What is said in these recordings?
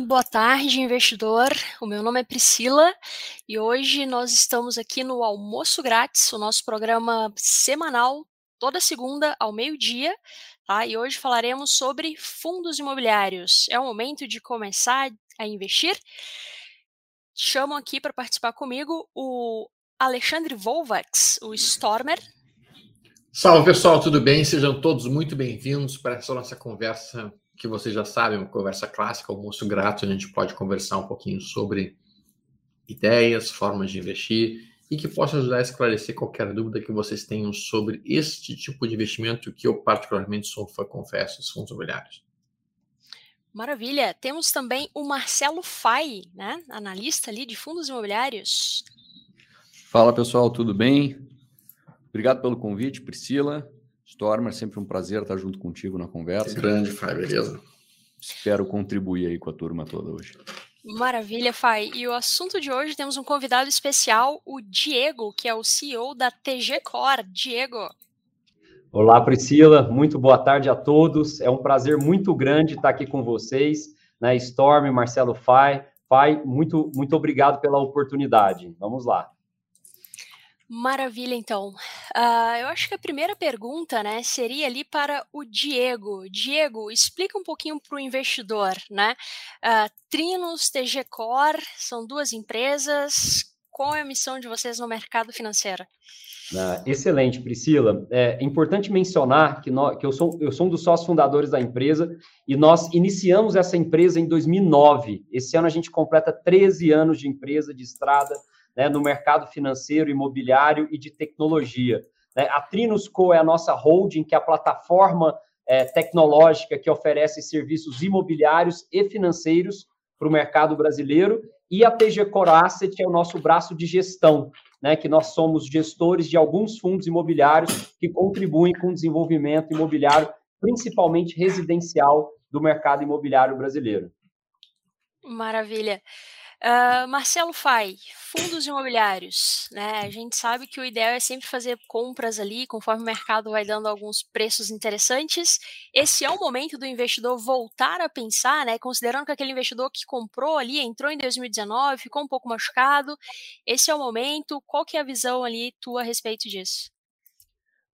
Boa tarde, investidor. O meu nome é Priscila e hoje nós estamos aqui no Almoço Grátis, o nosso programa semanal, toda segunda ao meio-dia, tá? E hoje falaremos sobre fundos imobiliários. É o momento de começar a investir? Chamo aqui para participar comigo o Alexandre Volvax, o Stormer. Salve pessoal, tudo bem? Sejam todos muito bem-vindos para essa nossa conversa que vocês já sabem, uma conversa clássica, almoço grátis, a gente pode conversar um pouquinho sobre ideias, formas de investir e que possa ajudar a esclarecer qualquer dúvida que vocês tenham sobre este tipo de investimento que eu particularmente sou fã, confesso, os fundos imobiliários. Maravilha. Temos também o Marcelo Fai, né, analista ali de fundos imobiliários. Fala pessoal, tudo bem? Obrigado pelo convite, Priscila. Stormer, sempre um prazer estar junto contigo na conversa. Que grande, Fai, beleza? Espero contribuir aí com a turma toda hoje. Maravilha, Fai. E o assunto de hoje temos um convidado especial, o Diego, que é o CEO da TG Core. Diego. Olá, Priscila. Muito boa tarde a todos. É um prazer muito grande estar aqui com vocês, né? Storm, Marcelo Fai. Fai, muito, muito obrigado pela oportunidade. Vamos lá. Maravilha, então. Uh, eu acho que a primeira pergunta, né, seria ali para o Diego. Diego, explica um pouquinho para o investidor, né? Uh, Trinos, TG Core, são duas empresas. Qual é a missão de vocês no mercado financeiro? Uh, excelente, Priscila. É importante mencionar que, nós, que eu, sou, eu sou um dos sócios fundadores da empresa e nós iniciamos essa empresa em 2009. Esse ano a gente completa 13 anos de empresa, de estrada, né, no mercado financeiro, imobiliário e de tecnologia. Né? A Trinusco é a nossa holding, que é a plataforma é, tecnológica que oferece serviços imobiliários e financeiros para o mercado brasileiro, e a TG Core Asset é o nosso braço de gestão, né, que nós somos gestores de alguns fundos imobiliários que contribuem com o desenvolvimento imobiliário, principalmente residencial, do mercado imobiliário brasileiro. Maravilha. Uh, Marcelo Fai, fundos imobiliários, né? A gente sabe que o ideal é sempre fazer compras ali, conforme o mercado vai dando alguns preços interessantes. Esse é o momento do investidor voltar a pensar, né? Considerando que aquele investidor que comprou ali, entrou em 2019, ficou um pouco machucado. Esse é o momento. Qual que é a visão ali tua a respeito disso?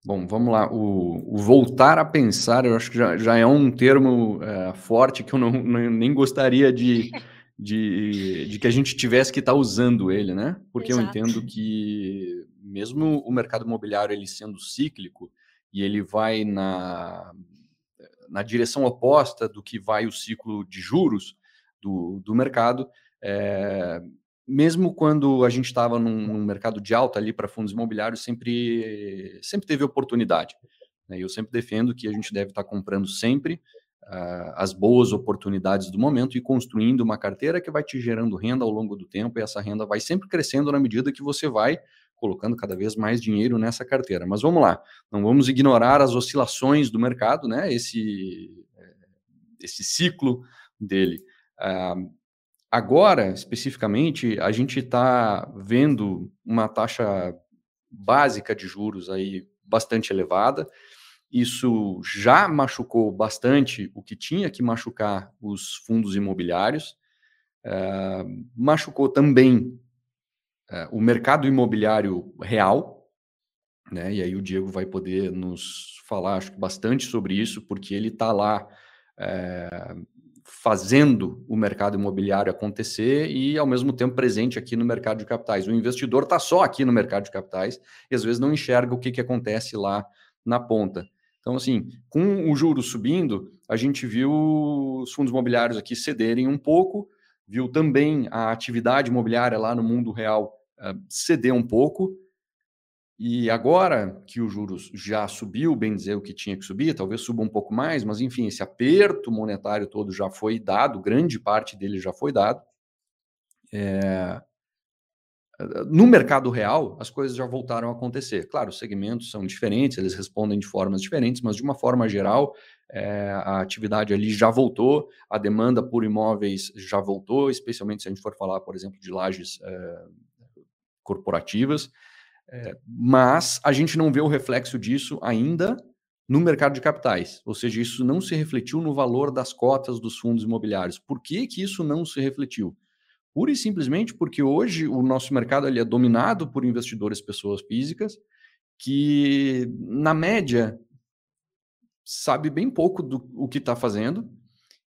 Bom, vamos lá. O, o, voltar a pensar, eu acho que já, já é um termo é, forte que eu não, nem gostaria de de, de que a gente tivesse que estar tá usando ele, né? Porque Exato. eu entendo que mesmo o mercado imobiliário ele sendo cíclico e ele vai na, na direção oposta do que vai o ciclo de juros do, do mercado, é, mesmo quando a gente estava num, num, mercado de alta ali para fundos imobiliários, sempre, sempre teve oportunidade. Né? Eu sempre defendo que a gente deve estar tá comprando sempre as boas oportunidades do momento e construindo uma carteira que vai te gerando renda ao longo do tempo e essa renda vai sempre crescendo na medida que você vai colocando cada vez mais dinheiro nessa carteira. Mas vamos lá, não vamos ignorar as oscilações do mercado, né? Esse, eh, esse ciclo dele. Uh, agora, especificamente, a gente está vendo uma taxa básica de juros aí bastante elevada. Isso já machucou bastante o que tinha que machucar os fundos imobiliários, é, machucou também é, o mercado imobiliário real, né? E aí o Diego vai poder nos falar, acho bastante sobre isso, porque ele está lá é, fazendo o mercado imobiliário acontecer e, ao mesmo tempo, presente aqui no mercado de capitais. O investidor está só aqui no mercado de capitais e, às vezes, não enxerga o que, que acontece lá na ponta. Então, assim, com o juro subindo, a gente viu os fundos imobiliários aqui cederem um pouco, viu também a atividade imobiliária lá no mundo real uh, ceder um pouco. E agora que o juros já subiu, bem dizer o que tinha que subir, talvez suba um pouco mais, mas enfim, esse aperto monetário todo já foi dado, grande parte dele já foi dado. É, no mercado real, as coisas já voltaram a acontecer. Claro, os segmentos são diferentes, eles respondem de formas diferentes, mas de uma forma geral, é, a atividade ali já voltou, a demanda por imóveis já voltou, especialmente se a gente for falar, por exemplo, de lajes é, corporativas. É, mas a gente não vê o reflexo disso ainda no mercado de capitais, ou seja, isso não se refletiu no valor das cotas dos fundos imobiliários. Por que, que isso não se refletiu? Pura e simplesmente porque hoje o nosso mercado ele é dominado por investidores pessoas físicas que, na média, sabe bem pouco do o que está fazendo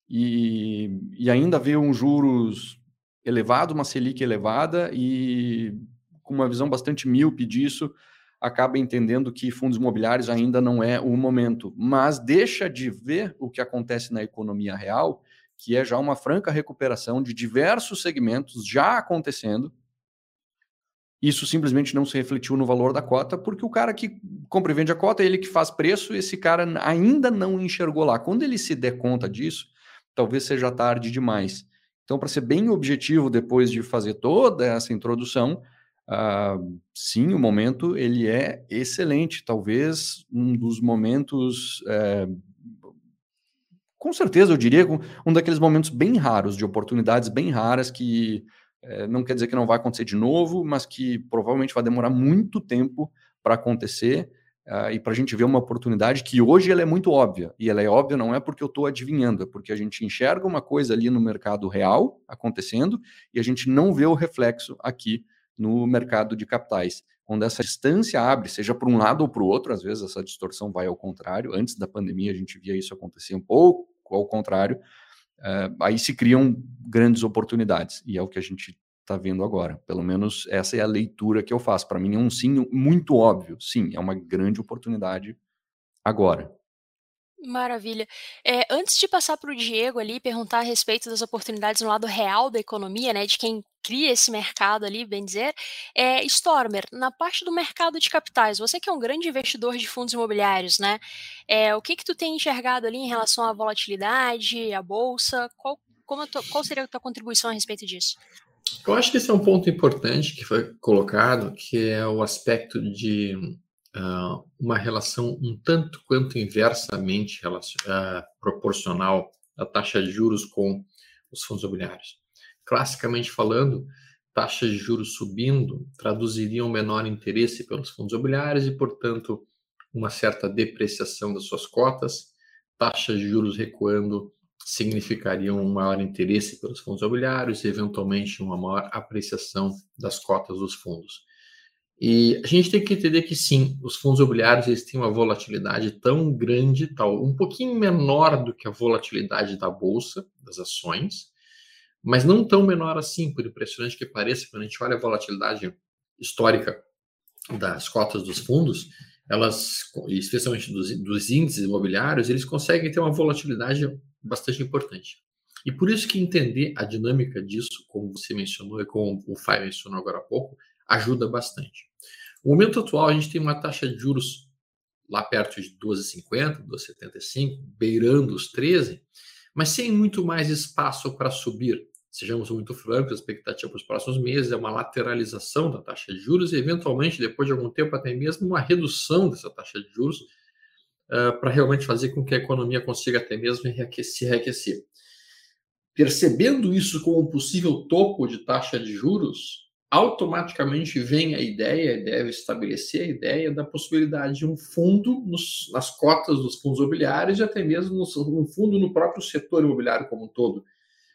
e, e ainda vê um juros elevado, uma Selic elevada e com uma visão bastante míope disso, acaba entendendo que fundos imobiliários ainda não é o momento, mas deixa de ver o que acontece na economia real, que é já uma franca recuperação de diversos segmentos já acontecendo. Isso simplesmente não se refletiu no valor da cota, porque o cara que compra e vende a cota, ele que faz preço, esse cara ainda não enxergou lá. Quando ele se der conta disso, talvez seja tarde demais. Então, para ser bem objetivo, depois de fazer toda essa introdução, Uh, sim, o momento ele é excelente, talvez um dos momentos, é, com certeza eu diria, um daqueles momentos bem raros, de oportunidades bem raras que é, não quer dizer que não vai acontecer de novo, mas que provavelmente vai demorar muito tempo para acontecer uh, e para a gente ver uma oportunidade que hoje ela é muito óbvia. E ela é óbvia não é porque eu estou adivinhando, é porque a gente enxerga uma coisa ali no mercado real acontecendo e a gente não vê o reflexo aqui no mercado de capitais. Quando essa distância abre, seja para um lado ou para o outro, às vezes essa distorção vai ao contrário. Antes da pandemia, a gente via isso acontecer um pouco ao contrário. Uh, aí se criam grandes oportunidades, e é o que a gente está vendo agora. Pelo menos essa é a leitura que eu faço. Para mim é um sim muito óbvio. Sim, é uma grande oportunidade agora. Maravilha. É, antes de passar para o Diego ali, perguntar a respeito das oportunidades no lado real da economia, né, de quem cria esse mercado ali, bem dizer, é, Stormer, na parte do mercado de capitais, você que é um grande investidor de fundos imobiliários, né, é, o que que tu tem enxergado ali em relação à volatilidade, à bolsa, qual, como qual seria a tua contribuição a respeito disso? Eu acho que esse é um ponto importante que foi colocado, que é o aspecto de uh, uma relação um tanto quanto inversamente uh, proporcional da taxa de juros com os fundos imobiliários. Classicamente falando, taxas de juros subindo traduziriam menor interesse pelos fundos imobiliários e, portanto, uma certa depreciação das suas cotas, taxas de juros recuando significariam um maior interesse pelos fundos imobiliários e, eventualmente, uma maior apreciação das cotas dos fundos. E a gente tem que entender que sim, os fundos imobiliários eles têm uma volatilidade tão grande, tal, um pouquinho menor do que a volatilidade da bolsa, das ações, mas não tão menor assim, por impressionante que pareça, quando a gente olha a volatilidade histórica das cotas dos fundos, elas, especialmente dos, dos índices imobiliários, eles conseguem ter uma volatilidade bastante importante. E por isso que entender a dinâmica disso, como você mencionou e como o Fai mencionou agora há pouco, ajuda bastante. No momento atual, a gente tem uma taxa de juros lá perto de 12,50, 12,75, beirando os 13, mas sem muito mais espaço para subir. Sejamos muito francos, a expectativa para os próximos meses é uma lateralização da taxa de juros e, eventualmente, depois de algum tempo, até mesmo uma redução dessa taxa de juros uh, para realmente fazer com que a economia consiga até mesmo se reaquecer. Percebendo isso como um possível topo de taxa de juros, automaticamente vem a ideia, deve estabelecer a ideia da possibilidade de um fundo nos, nas cotas dos fundos imobiliários e até mesmo um fundo no próprio setor imobiliário como um todo.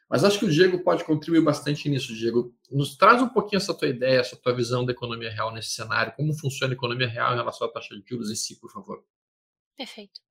Mas acho que o Diego pode contribuir bastante nisso, Diego. Nos traz um pouquinho essa tua ideia, essa tua visão da economia real nesse cenário, como funciona a economia real em relação à taxa de juros em si, por favor. Perfeito.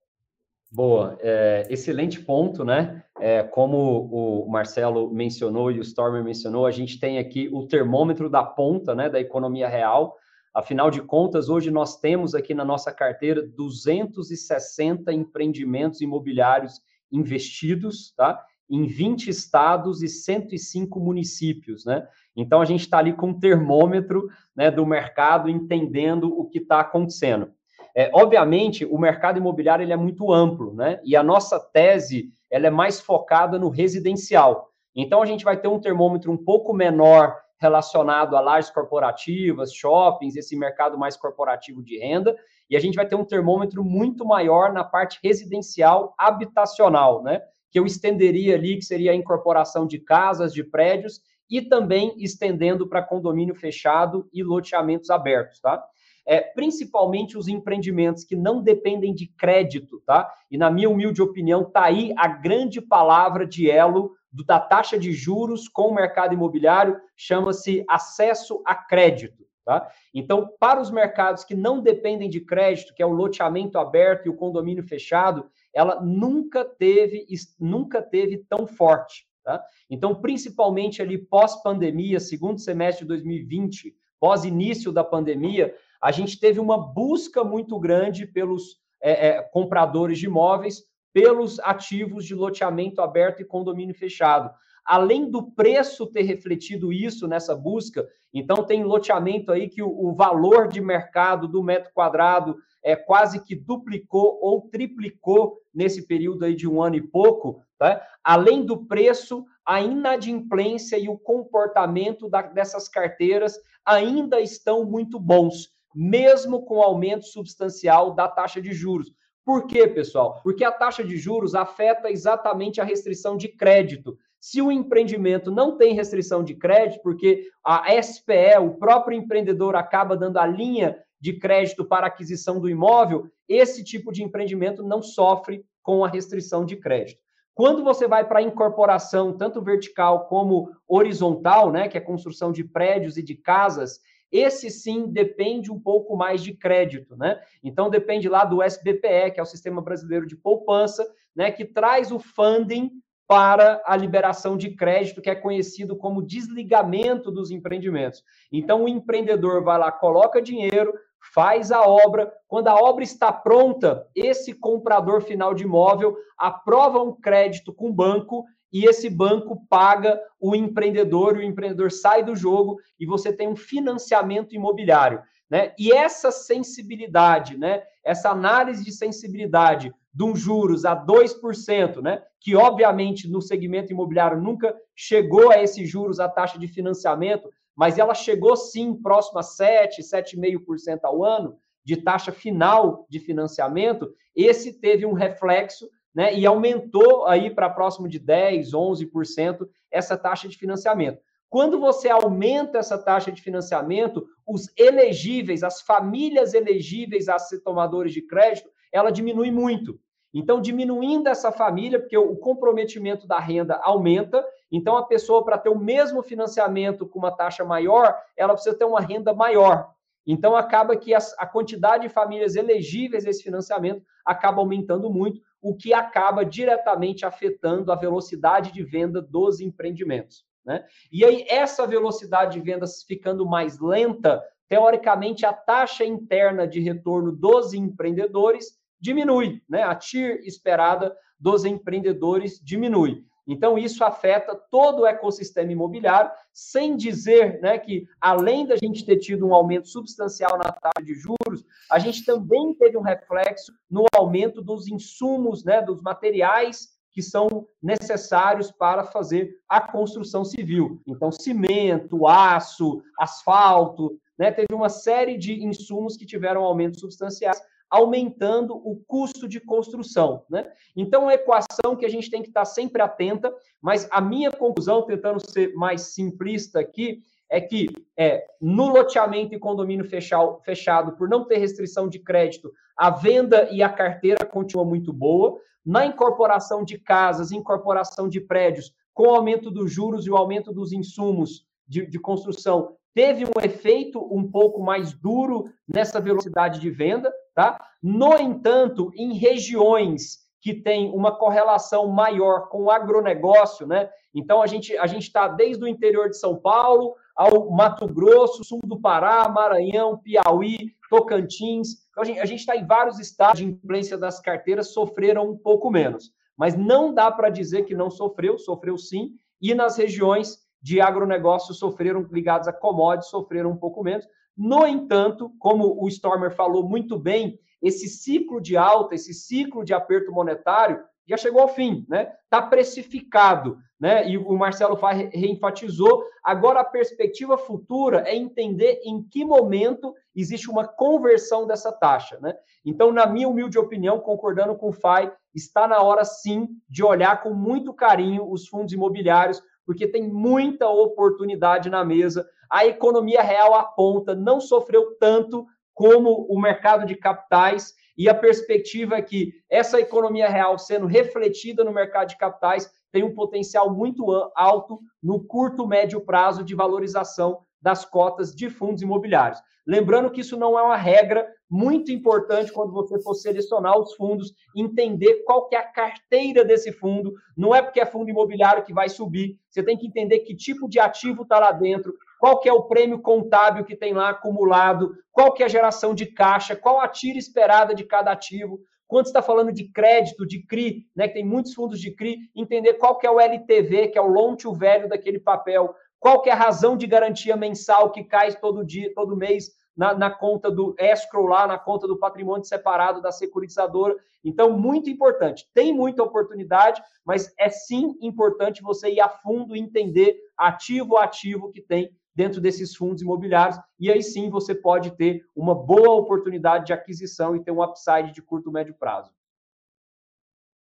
Boa, é, excelente ponto, né? É, como o Marcelo mencionou e o Stormer mencionou, a gente tem aqui o termômetro da ponta, né, da economia real. Afinal de contas, hoje nós temos aqui na nossa carteira 260 empreendimentos imobiliários investidos, tá? Em 20 estados e 105 municípios, né? Então a gente está ali com o termômetro né, do mercado, entendendo o que está acontecendo. É, obviamente, o mercado imobiliário ele é muito amplo, né? E a nossa tese ela é mais focada no residencial. Então, a gente vai ter um termômetro um pouco menor relacionado a lajes corporativas, shoppings, esse mercado mais corporativo de renda, e a gente vai ter um termômetro muito maior na parte residencial habitacional, né? Que eu estenderia ali, que seria a incorporação de casas, de prédios, e também estendendo para condomínio fechado e loteamentos abertos, tá? É, principalmente os empreendimentos que não dependem de crédito, tá? E na minha humilde opinião, tá aí a grande palavra de elo do, da taxa de juros com o mercado imobiliário, chama-se acesso a crédito. Tá? Então, para os mercados que não dependem de crédito, que é o loteamento aberto e o condomínio fechado, ela nunca teve, nunca teve tão forte. Tá? Então, principalmente ali pós-pandemia, segundo semestre de 2020, pós-início da pandemia, a gente teve uma busca muito grande pelos é, é, compradores de imóveis, pelos ativos de loteamento aberto e condomínio fechado. Além do preço ter refletido isso nessa busca, então tem loteamento aí que o, o valor de mercado do metro quadrado é quase que duplicou ou triplicou nesse período aí de um ano e pouco. Tá? Além do preço, a inadimplência e o comportamento da, dessas carteiras ainda estão muito bons, mesmo com aumento substancial da taxa de juros. Por quê, pessoal? Porque a taxa de juros afeta exatamente a restrição de crédito. Se o empreendimento não tem restrição de crédito, porque a SPE, o próprio empreendedor, acaba dando a linha de crédito para aquisição do imóvel, esse tipo de empreendimento não sofre com a restrição de crédito. Quando você vai para a incorporação, tanto vertical como horizontal, né, que é construção de prédios e de casas, esse sim depende um pouco mais de crédito, né? Então depende lá do SBPE, que é o Sistema Brasileiro de Poupança, né, que traz o funding para a liberação de crédito, que é conhecido como desligamento dos empreendimentos. Então, o empreendedor vai lá, coloca dinheiro, faz a obra. Quando a obra está pronta, esse comprador final de imóvel aprova um crédito com o banco e esse banco paga o empreendedor, o empreendedor sai do jogo e você tem um financiamento imobiliário. Né? E essa sensibilidade, né? essa análise de sensibilidade de um juros a 2%, né? que obviamente no segmento imobiliário nunca chegou a esses juros, a taxa de financiamento, mas ela chegou sim próximo a 7, 7,5% ao ano de taxa final de financiamento, esse teve um reflexo né, e aumentou aí para próximo de 10, 11% essa taxa de financiamento. Quando você aumenta essa taxa de financiamento, os elegíveis, as famílias elegíveis a ser tomadores de crédito, ela diminui muito. Então, diminuindo essa família, porque o comprometimento da renda aumenta, então a pessoa, para ter o mesmo financiamento com uma taxa maior, ela precisa ter uma renda maior. Então, acaba que a, quantidade de famílias elegíveis a esse financiamento acaba aumentando muito, o que acaba diretamente afetando a velocidade de venda dos empreendimentos. Né? E aí, essa velocidade de vendas ficando mais lenta, teoricamente, a taxa interna de retorno dos empreendedores diminui, né? A TIR esperada dos empreendedores diminui. Então, isso afeta todo o ecossistema imobiliário, sem dizer né, que, além da gente ter tido um aumento substancial na taxa de juros, a gente também teve um reflexo no aumento dos insumos, né, dos materiais que são necessários para fazer a construção civil. Então, cimento, aço, asfalto, né, teve uma série de insumos que tiveram aumentos substanciais aumentando o custo de construção. Né? Então, é uma equação que a gente tem que estar sempre atenta, mas a minha conclusão, tentando ser mais simplista aqui, é que é, no loteamento e condomínio fechado, fechado, por não ter restrição de crédito, a venda e a carteira continua muito boa. Na incorporação de casas, incorporação de prédios, com o aumento dos juros e o aumento dos insumos de, de construção, teve um efeito um pouco mais duro nessa velocidade de venda, tá? No entanto, em regiões que têm uma correlação maior com o agronegócio, né? Então a gente a gente está desde o interior de São Paulo ao Mato Grosso, sul do Pará, Maranhão, Piauí, Tocantins. Então, a gente está em vários estados de influência das carteiras sofreram um pouco menos, mas não dá para dizer que não sofreu, sofreu sim. E nas regiões de agronegócio sofreram, ligados a commodities, sofreram um pouco menos. No entanto, como o Stormer falou muito bem, esse ciclo de alta, esse ciclo de aperto monetário já chegou ao fim, né? Está precificado, né? E o Marcelo Fai reenfatizou. Agora a perspectiva futura é entender em que momento existe uma conversão dessa taxa, né? Então, na minha humilde opinião, concordando com o Fai, está na hora sim de olhar com muito carinho os fundos imobiliários, porque tem muita oportunidade na mesa. A economia real aponta, não sofreu tanto como o mercado de capitais e a perspectiva é que essa economia real sendo refletida no mercado de capitais tem um potencial muito alto no curto médio prazo de valorização das cotas de fundos imobiliários. Lembrando que isso não é uma regra muito importante quando você for selecionar os fundos, entender qual que é a carteira desse fundo. Não é porque é fundo imobiliário que vai subir. Você tem que entender que tipo de ativo está lá dentro, qual que é o prêmio contábil que tem lá acumulado, qual que é a geração de caixa, qual a tira esperada de cada ativo. Quando está falando de crédito, de CRI, né, que tem muitos fundos de CRI, entender qual que é o LTV, que é o loan to value daquele papel, qual que é a razão de garantia mensal que cai todo dia, todo mês na, na, conta do escrow lá, na conta do patrimônio separado da securitizadora. Então, muito importante. Tem muita oportunidade, mas é sim importante você ir a fundo e entender ativo a ativo que tem dentro desses fundos imobiliários, e aí sim você pode ter uma boa oportunidade de aquisição e ter um upside de curto e médio prazo.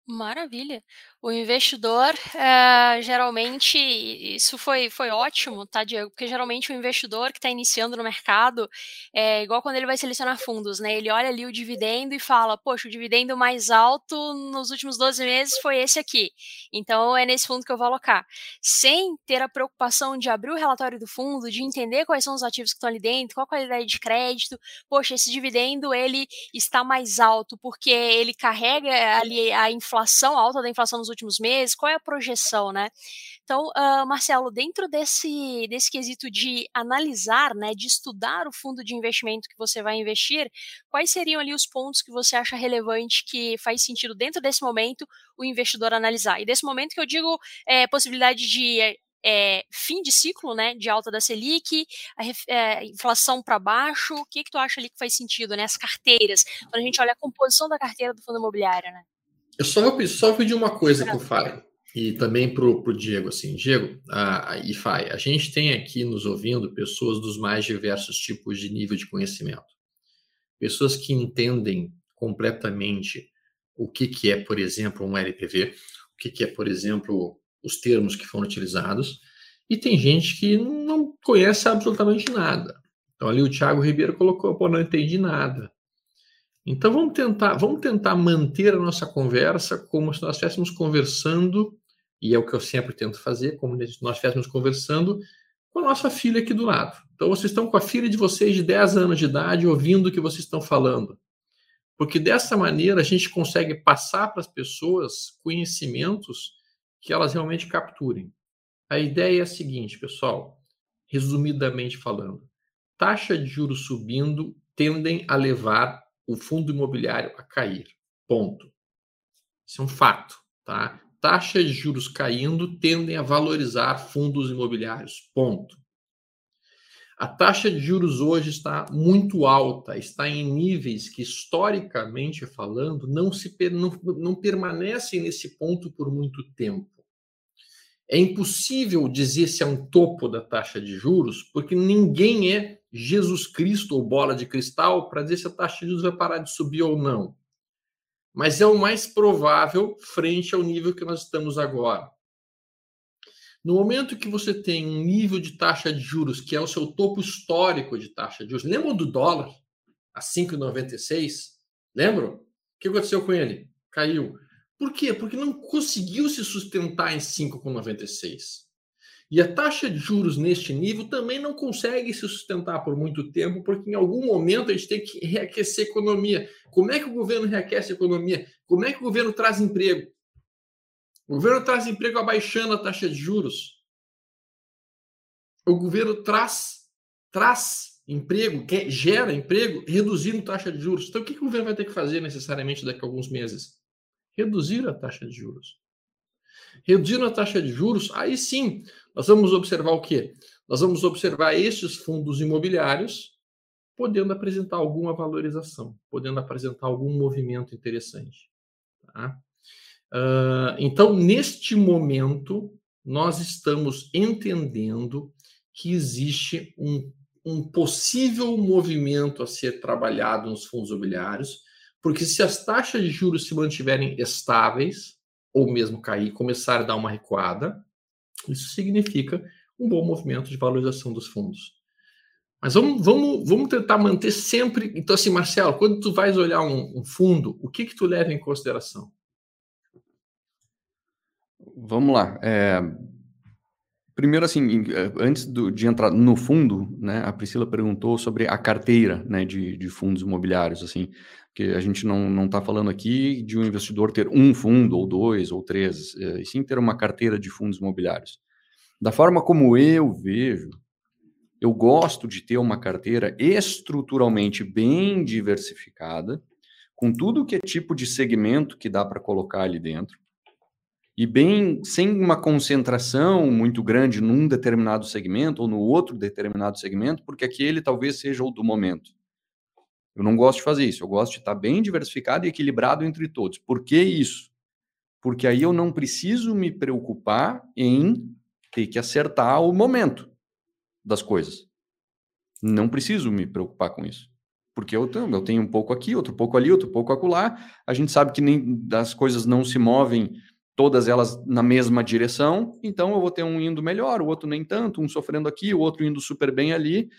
Maravilha. O investidor, eh, geralmente, isso foi, foi ótimo, tá, Diego? Porque geralmente o investidor que está iniciando no mercado é igual quando ele vai selecionar fundos, né? Ele olha ali o dividendo e fala, poxa, o dividendo mais alto nos últimos 12 meses foi esse aqui. Então é nesse fundo que eu vou alocar. Sem ter a preocupação de abrir o relatório do fundo, de entender quais são os ativos que estão ali dentro, qual a qualidade de crédito. Poxa, esse dividendo ele está mais alto porque ele carrega ali a inflação, a alta da inflação nos últimos meses, qual é a projeção, né? Então, uh, Marcelo, dentro desse, desse quesito de analisar, né, de estudar o fundo de investimento que você vai investir, quais seriam ali os pontos que você acha relevante que faz sentido dentro desse momento o investidor analisar? E desse momento que eu digo é, possibilidade de é, fim de ciclo, né, de alta da Selic, a inflação para baixo, o que que tu acha ali que faz sentido, né, as carteiras, quando a gente olha a composição da carteira do fundo imobiliário, né? Eu só vou, só pedir uma coisa para o Fábio e também para o Diego, assim, Diego a, a, e Fai, a gente tem aqui nos ouvindo pessoas dos mais diversos tipos de nível de conhecimento. Pessoas que entendem completamente o que, que é, por exemplo, um LPV, o que, que é, por exemplo, os termos que foram utilizados, e tem gente que não conhece absolutamente nada. Então ali o Thiago Ribeiro colocou, pô, não entendi nada. Então vamos tentar, vamos tentar manter a nossa conversa como se nós estivéssemos conversando, e é o que eu sempre tento fazer, como se nós estivéssemos conversando com a nossa filha aqui do lado. Então vocês estão com a filha de vocês de 10 anos de idade ouvindo o que vocês estão falando. Porque dessa maneira a gente consegue passar para as pessoas conhecimentos que elas realmente capturem. A ideia é a seguinte, pessoal, resumidamente falando: taxa de juros subindo tendem a levar o fundo imobiliário a cair. Ponto. Isso é um fato, tá? Taxas de juros caindo tendem a valorizar fundos imobiliários. Ponto. A taxa de juros hoje está muito alta, está em níveis que, historicamente falando, não, se, não, não permanecem nesse ponto por muito tempo. É impossível dizer se é um topo da taxa de juros, porque ninguém é Jesus Cristo ou bola de cristal para dizer se a taxa de juros vai parar de subir ou não. Mas é o mais provável frente ao nível que nós estamos agora. No momento que você tem um nível de taxa de juros que é o seu topo histórico de taxa de juros, lembra do dólar a 5,96? Lembram? O que aconteceu com ele? Caiu. Por quê? Porque não conseguiu se sustentar em 5,96. E a taxa de juros neste nível também não consegue se sustentar por muito tempo, porque em algum momento a gente tem que reaquecer a economia. Como é que o governo reaquece a economia? Como é que o governo traz emprego? O governo traz emprego abaixando a taxa de juros. O governo traz, traz emprego, gera emprego, reduzindo taxa de juros. Então, o que o governo vai ter que fazer necessariamente daqui a alguns meses? reduzir a taxa de juros. Reduzindo a taxa de juros, aí sim, nós vamos observar o quê? Nós vamos observar esses fundos imobiliários podendo apresentar alguma valorização, podendo apresentar algum movimento interessante. Tá? Uh, então, neste momento, nós estamos entendendo que existe um, um possível movimento a ser trabalhado nos fundos imobiliários, porque se as taxas de juros se mantiverem estáveis, ou mesmo cair, começar a dar uma recuada, isso significa um bom movimento de valorização dos fundos. Mas vamos, vamos, vamos tentar manter sempre. Então, assim, Marcelo, quando tu vais olhar um, um fundo, o que que tu leva em consideração? Vamos lá. É, primeiro, assim, é, antes do, de entrar no fundo, né, a Priscila perguntou sobre a carteira né, de, de fundos imobiliários, assim, que a gente não está falando aqui de um investidor ter um fundo, ou dois, ou três, é, e sim ter uma carteira de fundos imobiliários. Da forma como eu vejo, eu gosto de ter uma carteira estruturalmente bem diversificada, com tudo que é tipo de segmento que dá para colocar ali dentro, e bem sem uma concentração muito grande num determinado segmento ou no outro determinado segmento, porque aquele talvez seja o do momento. Eu não gosto de fazer isso, eu gosto de estar bem diversificado e equilibrado entre todos. Por que isso? Porque aí eu não preciso me preocupar em ter que acertar o momento das coisas. Não preciso me preocupar com isso. Porque eu tenho, eu tenho um pouco aqui, outro pouco ali, outro pouco acolá. A gente sabe que nem das coisas não se movem todas elas na mesma direção, então eu vou ter um indo melhor, o outro nem tanto, um sofrendo aqui, o outro indo super bem ali,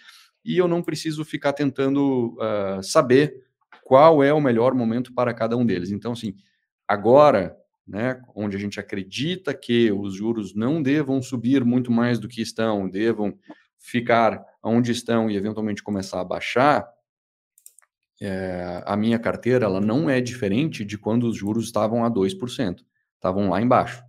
e eu não preciso ficar tentando uh, saber qual é o melhor momento para cada um deles. Então, assim, agora, né, onde a gente acredita que os juros não devam subir muito mais do que estão, devam ficar onde estão e eventualmente começar a baixar, é, a minha carteira ela não é diferente de quando os juros estavam a 2% estavam lá embaixo.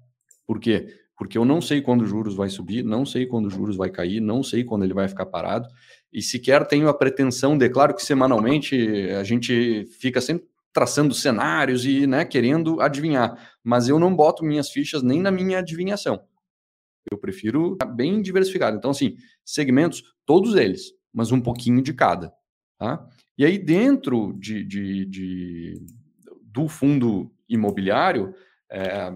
Por quê? Porque eu não sei quando os juros vai subir, não sei quando os juros vai cair, não sei quando ele vai ficar parado, e sequer tenho a pretensão de, claro que semanalmente a gente fica sempre traçando cenários e né, querendo adivinhar, mas eu não boto minhas fichas nem na minha adivinhação. Eu prefiro bem diversificado. Então, assim, segmentos, todos eles, mas um pouquinho de cada. Tá? E aí, dentro de, de, de do fundo imobiliário, é,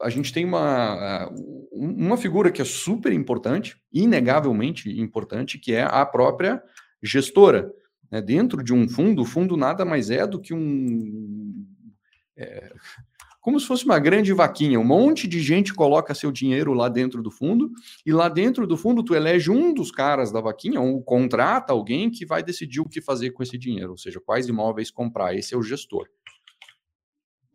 a gente tem uma, uma figura que é super importante, inegavelmente importante, que é a própria gestora. Né? Dentro de um fundo, o fundo nada mais é do que um. É, como se fosse uma grande vaquinha. Um monte de gente coloca seu dinheiro lá dentro do fundo, e lá dentro do fundo tu elege um dos caras da vaquinha, ou contrata alguém que vai decidir o que fazer com esse dinheiro, ou seja, quais imóveis comprar. Esse é o gestor.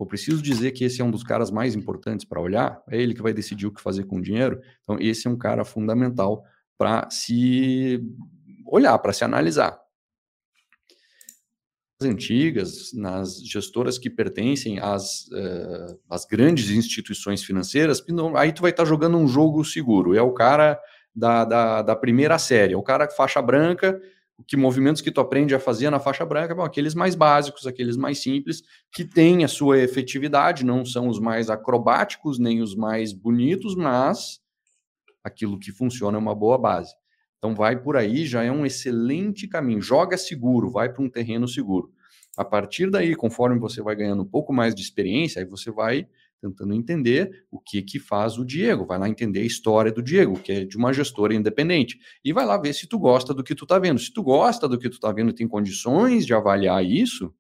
Eu preciso dizer que esse é um dos caras mais importantes para olhar, é ele que vai decidir o que fazer com o dinheiro. Então, esse é um cara fundamental para se olhar, para se analisar. As antigas, nas gestoras que pertencem às, uh, às grandes instituições financeiras, aí tu vai estar tá jogando um jogo seguro. É o cara da, da, da primeira série, é o cara faixa branca que movimentos que tu aprende a fazer na faixa branca, bom, aqueles mais básicos, aqueles mais simples, que têm a sua efetividade, não são os mais acrobáticos, nem os mais bonitos, mas aquilo que funciona é uma boa base. Então vai por aí, já é um excelente caminho. Joga seguro, vai para um terreno seguro. A partir daí, conforme você vai ganhando um pouco mais de experiência, aí você vai tentando entender o que que faz o Diego, vai lá entender a história do Diego, que é de uma gestora independente, e vai lá ver se tu gosta do que tu tá vendo. Se tu gosta do que tu tá vendo e tem condições de avaliar isso,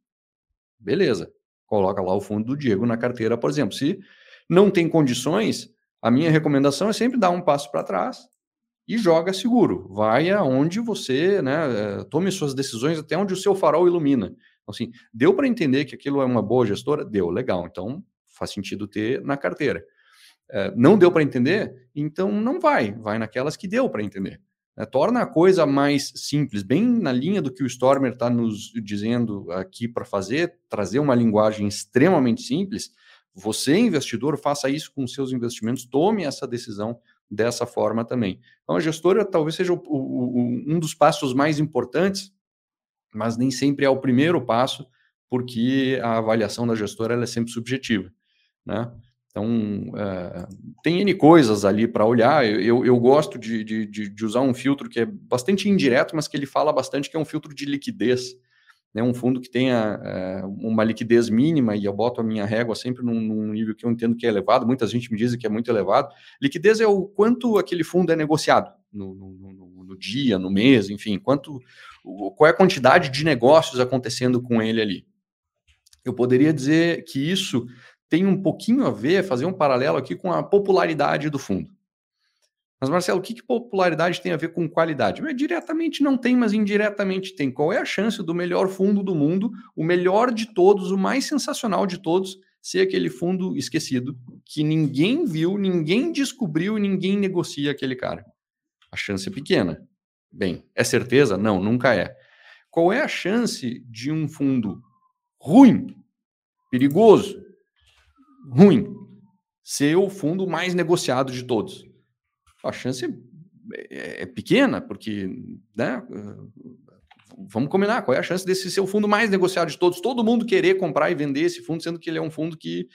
beleza. Coloca lá o fundo do Diego na carteira, por exemplo. Se não tem condições, a minha recomendação é sempre dar um passo para trás e joga seguro. Vai aonde você, né, eh, tome suas decisões até onde o seu farol ilumina. Então, assim, deu para entender que aquilo é uma boa gestora? Deu, legal. Então, faz sentido ter na carteira. É, não deu para entender? Então não vai, vai naquelas que deu para entender. É, torna a coisa mais simples, bem na linha do que o Stormer está nos dizendo aqui para fazer, trazer uma linguagem extremamente simples. Você, investidor, faça isso com seus investimentos, tome essa decisão dessa forma também. Então, a gestora talvez seja o, o, um dos passos mais importantes, mas nem sempre é o primeiro passo, porque a avaliação da gestora é sempre subjetiva né? Então, é, tem N coisas ali para olhar. Eu, eu gosto de, de, de, usar um filtro que é bastante indireto, mas que ele fala bastante, que é um filtro de liquidez. Né? Um fundo que tenha é, uma liquidez mínima, e eu boto a minha régua sempre num, num, nível que eu entendo que é elevado, muita gente me diz que é muito elevado. Liquidez é o quanto aquele fundo é negociado no, no, no, no dia, no mês, enfim, quanto, qual é a quantidade de negócios acontecendo com ele ali. Eu poderia dizer que isso tem um pouquinho a ver, fazer um paralelo aqui com a popularidade do fundo. Mas, Marcelo, o que, que popularidade tem a ver com qualidade? É, diretamente não tem, mas indiretamente tem. Qual é a chance do melhor fundo do mundo, o melhor de todos, o mais sensacional de todos, ser aquele fundo esquecido, que ninguém viu, ninguém descobriu e ninguém negocia aquele cara? A chance é pequena. Bem, é certeza? Não, nunca é. Qual é a chance de um fundo ruim, perigoso, ruim, ser o fundo mais negociado de todos? A chance é, é pequena, porque, né? Vamos combinar, qual é a chance desse ser o fundo mais negociado de todos? Todo mundo querer comprar e vender esse fundo, sendo que ele é um fundo que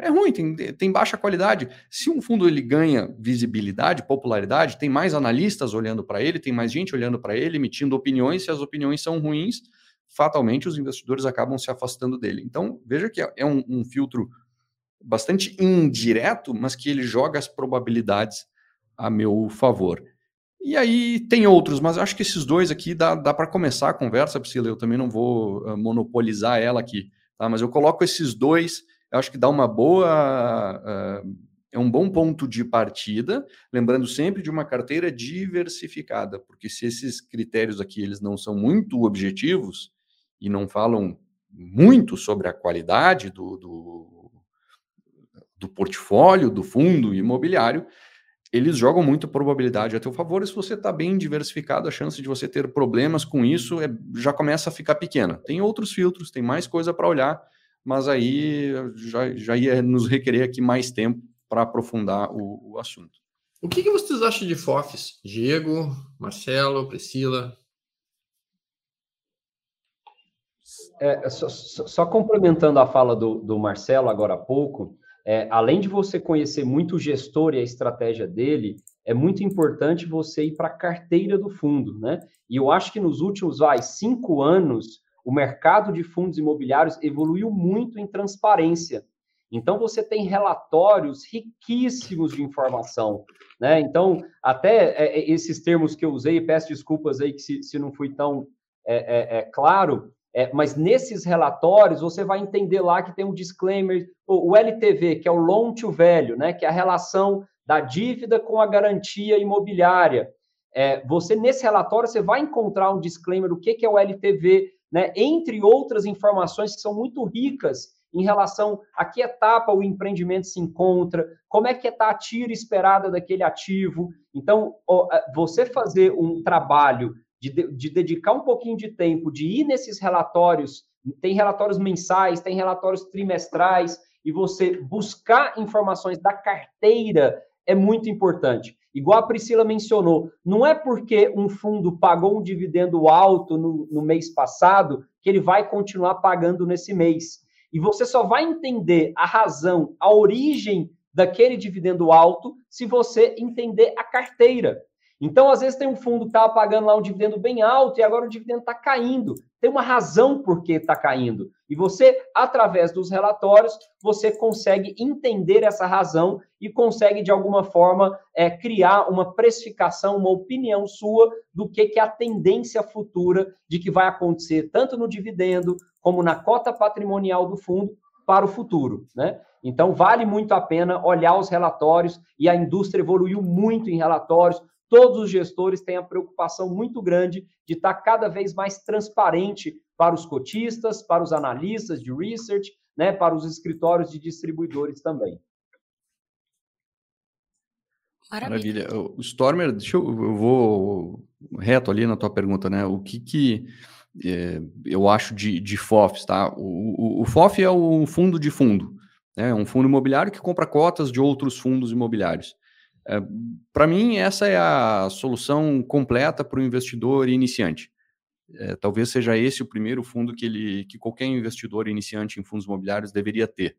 é ruim, tem, tem baixa qualidade. Se um fundo ele ganha visibilidade, popularidade, tem mais analistas olhando para ele, tem mais gente olhando para ele, emitindo opiniões. Se as opiniões são ruins, fatalmente os investidores acabam se afastando dele. Então, veja que é um, um filtro bastante indireto, mas que ele joga as probabilidades a meu favor. E aí tem outros, mas acho que esses dois aqui dá, dá para começar a conversa, Priscila. Eu também não vou uh, monopolizar ela aqui, tá? mas eu coloco esses dois acho que dá uma boa. Uh, é um bom ponto de partida, lembrando sempre de uma carteira diversificada, porque se esses critérios aqui eles não são muito objetivos e não falam muito sobre a qualidade do, do, do portfólio, do fundo imobiliário, eles jogam muito probabilidade a teu favor, e se você está bem diversificado, a chance de você ter problemas com isso é, já começa a ficar pequena. Tem outros filtros, tem mais coisa para olhar, mas aí já, já ia nos requerer aqui mais tempo para aprofundar o, o, assunto. O que, que, vocês acham de FOFs? Diego, Marcelo, Priscila? É, só, só, complementando a fala do, do Marcelo agora há pouco, é, além de você conhecer muito o gestor e a estratégia dele, é muito importante você ir para a carteira do fundo, né? E eu acho que nos últimos vai, cinco anos, o mercado de fundos imobiliários evoluiu muito em transparência. Então, você tem relatórios riquíssimos de informação. Né? Então, até é, é, esses termos que eu usei, peço desculpas aí que se, se não fui tão é, é, é claro, é, mas nesses relatórios você vai entender lá que tem um disclaimer, o, LTV, que é o loan to value, né? que é a relação da dívida com a garantia imobiliária. É, você, nesse relatório, você vai encontrar um disclaimer do que, que é o LTV, né, entre outras informações que são muito ricas em relação a que etapa o empreendimento se encontra, como é que está a tira esperada daquele ativo. Então, você fazer um trabalho de, de dedicar um pouquinho de tempo, de ir nesses relatórios, tem relatórios mensais, tem relatórios trimestrais, e você buscar informações da carteira é muito importante. Igual a Priscila mencionou, não é porque um fundo pagou um dividendo alto no, no mês passado que ele vai continuar pagando nesse mês. E você só vai entender a razão, a origem daquele dividendo alto se você entender a carteira. Então, às vezes, tem um fundo que estava pagando lá um dividendo bem alto e agora o dividendo está caindo. Tem uma razão por que está caindo. E você, através dos relatórios, você consegue entender essa razão e consegue, de alguma forma, é, criar uma precificação, uma opinião sua do que, que é a tendência futura de que vai acontecer, tanto no dividendo como na cota patrimonial do fundo para o futuro. Né? Então, vale muito a pena olhar os relatórios e a indústria evoluiu muito em relatórios todos os gestores têm a preocupação muito grande de estar cada vez mais transparente para os cotistas, para os analistas de research, né, para os escritórios de distribuidores também. Maravilha. O Stormer, deixa eu, eu vou reto ali na tua pergunta, né? O que que é, eu acho de, de FOFs, tá? O, o, o FOF é o fundo de fundo, né? É um fundo imobiliário que compra cotas de outros fundos imobiliários. É, para mim, essa é a solução completa para o investidor iniciante. É, talvez seja esse o primeiro fundo que, ele, que qualquer investidor iniciante em fundos imobiliários deveria ter.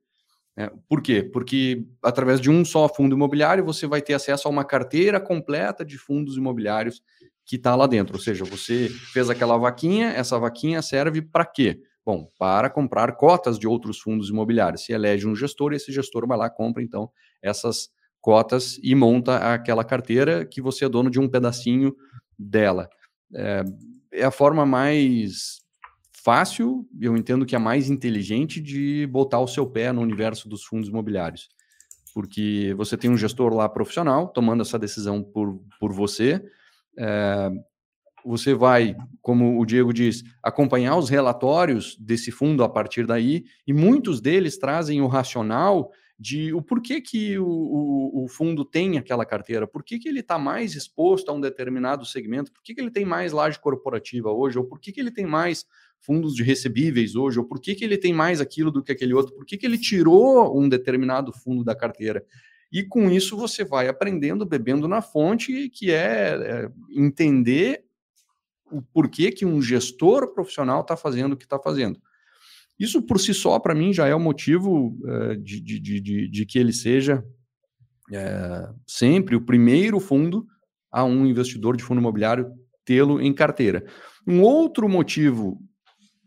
É, por quê? Porque através de um só fundo imobiliário você vai ter acesso a uma carteira completa de fundos imobiliários que está lá dentro. Ou seja, você fez aquela vaquinha, essa vaquinha serve para quê? Bom, para comprar cotas de outros fundos imobiliários. Se elege um gestor, esse gestor vai lá compra então essas cotas e monta aquela carteira que você é dono de um pedacinho dela. É, é a forma mais fácil, eu entendo que é mais inteligente de botar o seu pé no universo dos fundos imobiliários. porque você tem um gestor lá profissional tomando essa decisão por, por você. É, você vai, como o Diego diz, acompanhar os relatórios desse fundo a partir daí, e muitos deles trazem o racional de o porquê que o, o, o fundo tem aquela carteira, por que, que ele está mais exposto a um determinado segmento, por que, que ele tem mais laje corporativa hoje, ou por que, que ele tem mais fundos de recebíveis hoje, ou por que, que ele tem mais aquilo do que aquele outro, por que, que ele tirou um determinado fundo da carteira. E com isso você vai aprendendo, bebendo na fonte, que é, é entender o porquê que um gestor profissional está fazendo o que está fazendo. Isso por si só, para mim, já é o motivo uh, de, de, de, de, que ele seja uh, sempre o primeiro fundo a um investidor de fundo imobiliário tê-lo em carteira. Um outro motivo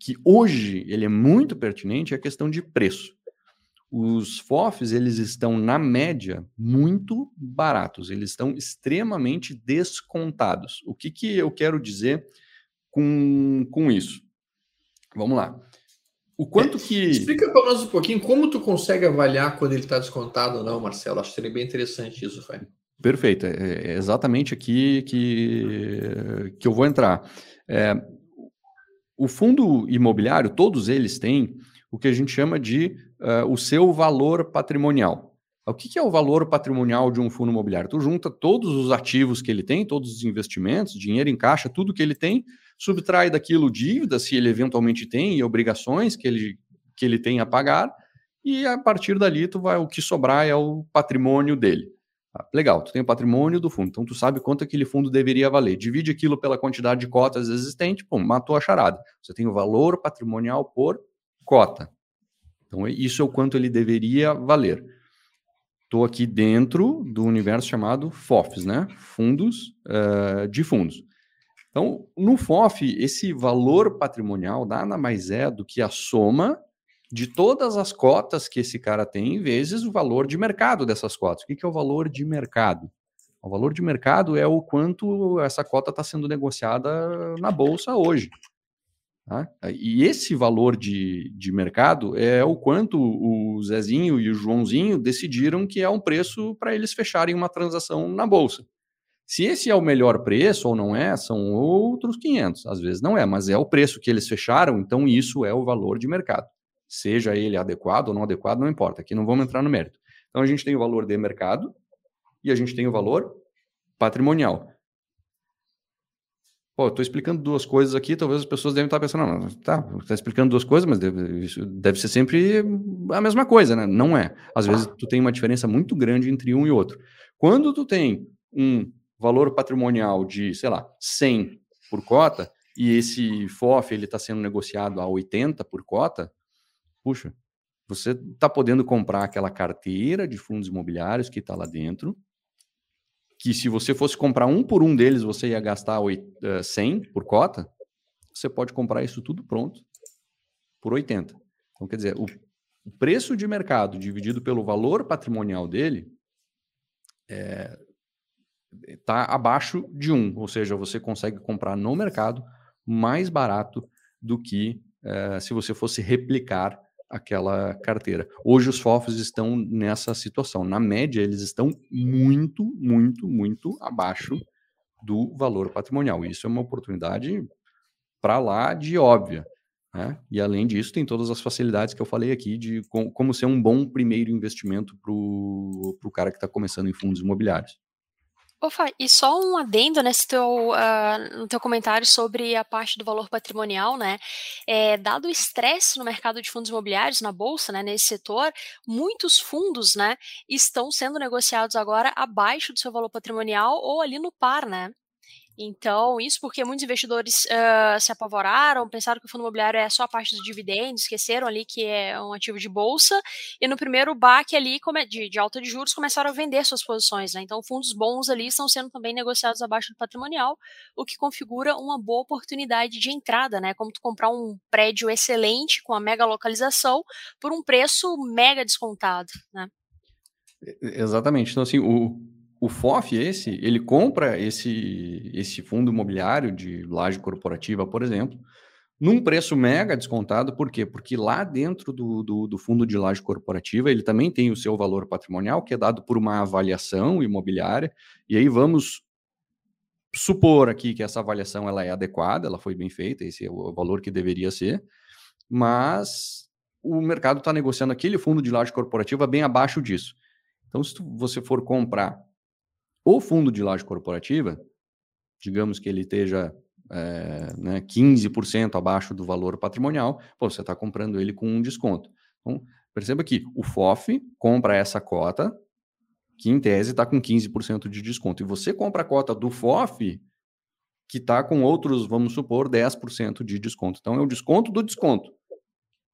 que hoje ele é muito pertinente é a questão de preço. Os FOFs, eles estão, na média, muito baratos, eles estão extremamente descontados. O que, que eu quero dizer com, com isso? Vamos lá. O quanto que. Explica para nós um pouquinho como tu consegue avaliar quando ele está descontado ou não, Marcelo. Acho que seria bem interessante isso, Fábio. Perfeito. É, é exatamente aqui que, que eu vou entrar. É, o fundo imobiliário, todos eles têm o que a gente chama de uh, o seu valor patrimonial. O que, que é o valor patrimonial de um fundo imobiliário? Tu junta todos os ativos que ele tem, todos os investimentos, dinheiro em caixa, tudo que ele tem, subtrai daquilo dívidas, se ele eventualmente tem, e obrigações que ele, que ele tem a pagar, e a partir dali tu vai, o que sobrar é o patrimônio dele. Ah, legal, tu tem o patrimônio do fundo, então tu sabe quanto aquele fundo deveria valer. Divide aquilo pela quantidade de cotas existentes, pum, matou a charada. Você tem o valor patrimonial por cota. Então, isso é o quanto ele deveria valer. Estou aqui dentro do universo chamado FOFs, né? Fundos uh, de fundos. Então, no FOF, esse valor patrimonial nada mais é do que a soma de todas as cotas que esse cara tem, vezes o valor de mercado dessas cotas. O que é o valor de mercado? O valor de mercado é o quanto essa cota está sendo negociada na bolsa hoje. Tá? E esse valor de, de mercado é o quanto o Zezinho e o Joãozinho decidiram que é um preço para eles fecharem uma transação na bolsa. Se esse é o melhor preço ou não é, são outros 500. Às vezes não é, mas é o preço que eles fecharam, então isso é o valor de mercado. Seja ele adequado ou não adequado, não importa. Aqui não vamos entrar no mérito. Então a gente tem o valor de mercado e a gente tem o valor patrimonial. Pô, estou explicando duas coisas aqui, talvez as pessoas devem estar pensando, não, tá, está explicando duas coisas, mas deve, deve ser sempre a mesma coisa, né? Não é. Às vezes tu tem uma diferença muito grande entre um e outro. Quando tu tem um valor patrimonial de, sei lá, 100 por cota, e esse FOF ele está sendo negociado a 80 por cota, puxa, você está podendo comprar aquela carteira de fundos imobiliários que está lá dentro, que se você fosse comprar um por um deles, você ia gastar 100 eh, por cota, você pode comprar isso tudo pronto por 80. Então, quer dizer, o, preço de mercado dividido pelo valor patrimonial dele é, está abaixo de um, ou seja, você consegue comprar no mercado mais barato do que é, se você fosse replicar aquela carteira. Hoje os FOFs estão nessa situação. Na média, eles estão muito, muito, muito abaixo do valor patrimonial. Isso é uma oportunidade para lá de óbvia. Né? E além disso, tem todas as facilidades que eu falei aqui de com, como ser um bom primeiro investimento para o cara que está começando em fundos imobiliários. Ofa, e só um adendo nesse teu, uh, no teu comentário sobre a parte do valor patrimonial, né? É, dado o estresse no mercado de fundos imobiliários, na bolsa, né, nesse setor, muitos fundos, né, estão sendo negociados agora abaixo do seu valor patrimonial ou ali no par, né? Então, isso porque muitos investidores uh, se apavoraram, pensaram que o fundo imobiliário é só a parte dos dividendos, esqueceram ali que é um ativo de bolsa, e no primeiro baque ali de, de alta de juros começaram a vender suas posições. Né? Então, fundos bons ali estão sendo também negociados abaixo do patrimonial, o que configura uma boa oportunidade de entrada, né? Como tu comprar um prédio excelente com a mega localização por um preço mega descontado. Né? Exatamente. Então, assim, o, o FOF, esse, ele compra esse, esse fundo imobiliário de laje corporativa, por exemplo, num preço mega descontado, por quê? Porque lá dentro do, do, do, fundo de laje corporativa, ele também tem o seu valor patrimonial, que é dado por uma avaliação imobiliária, e aí vamos supor aqui que essa avaliação ela é adequada, ela foi bem feita, esse é o valor que deveria ser, mas o mercado está negociando aquele fundo de laje corporativa bem abaixo disso. Então, se você for comprar o fundo de laje corporativa, digamos que ele esteja é, né, 15% abaixo do valor patrimonial, pô, você está comprando ele com um desconto. Então, perceba que o FOF compra essa cota, que em tese está com 15% de desconto, e você compra a cota do FOF, que está com outros, vamos supor, 10% de desconto. Então, é o desconto do desconto.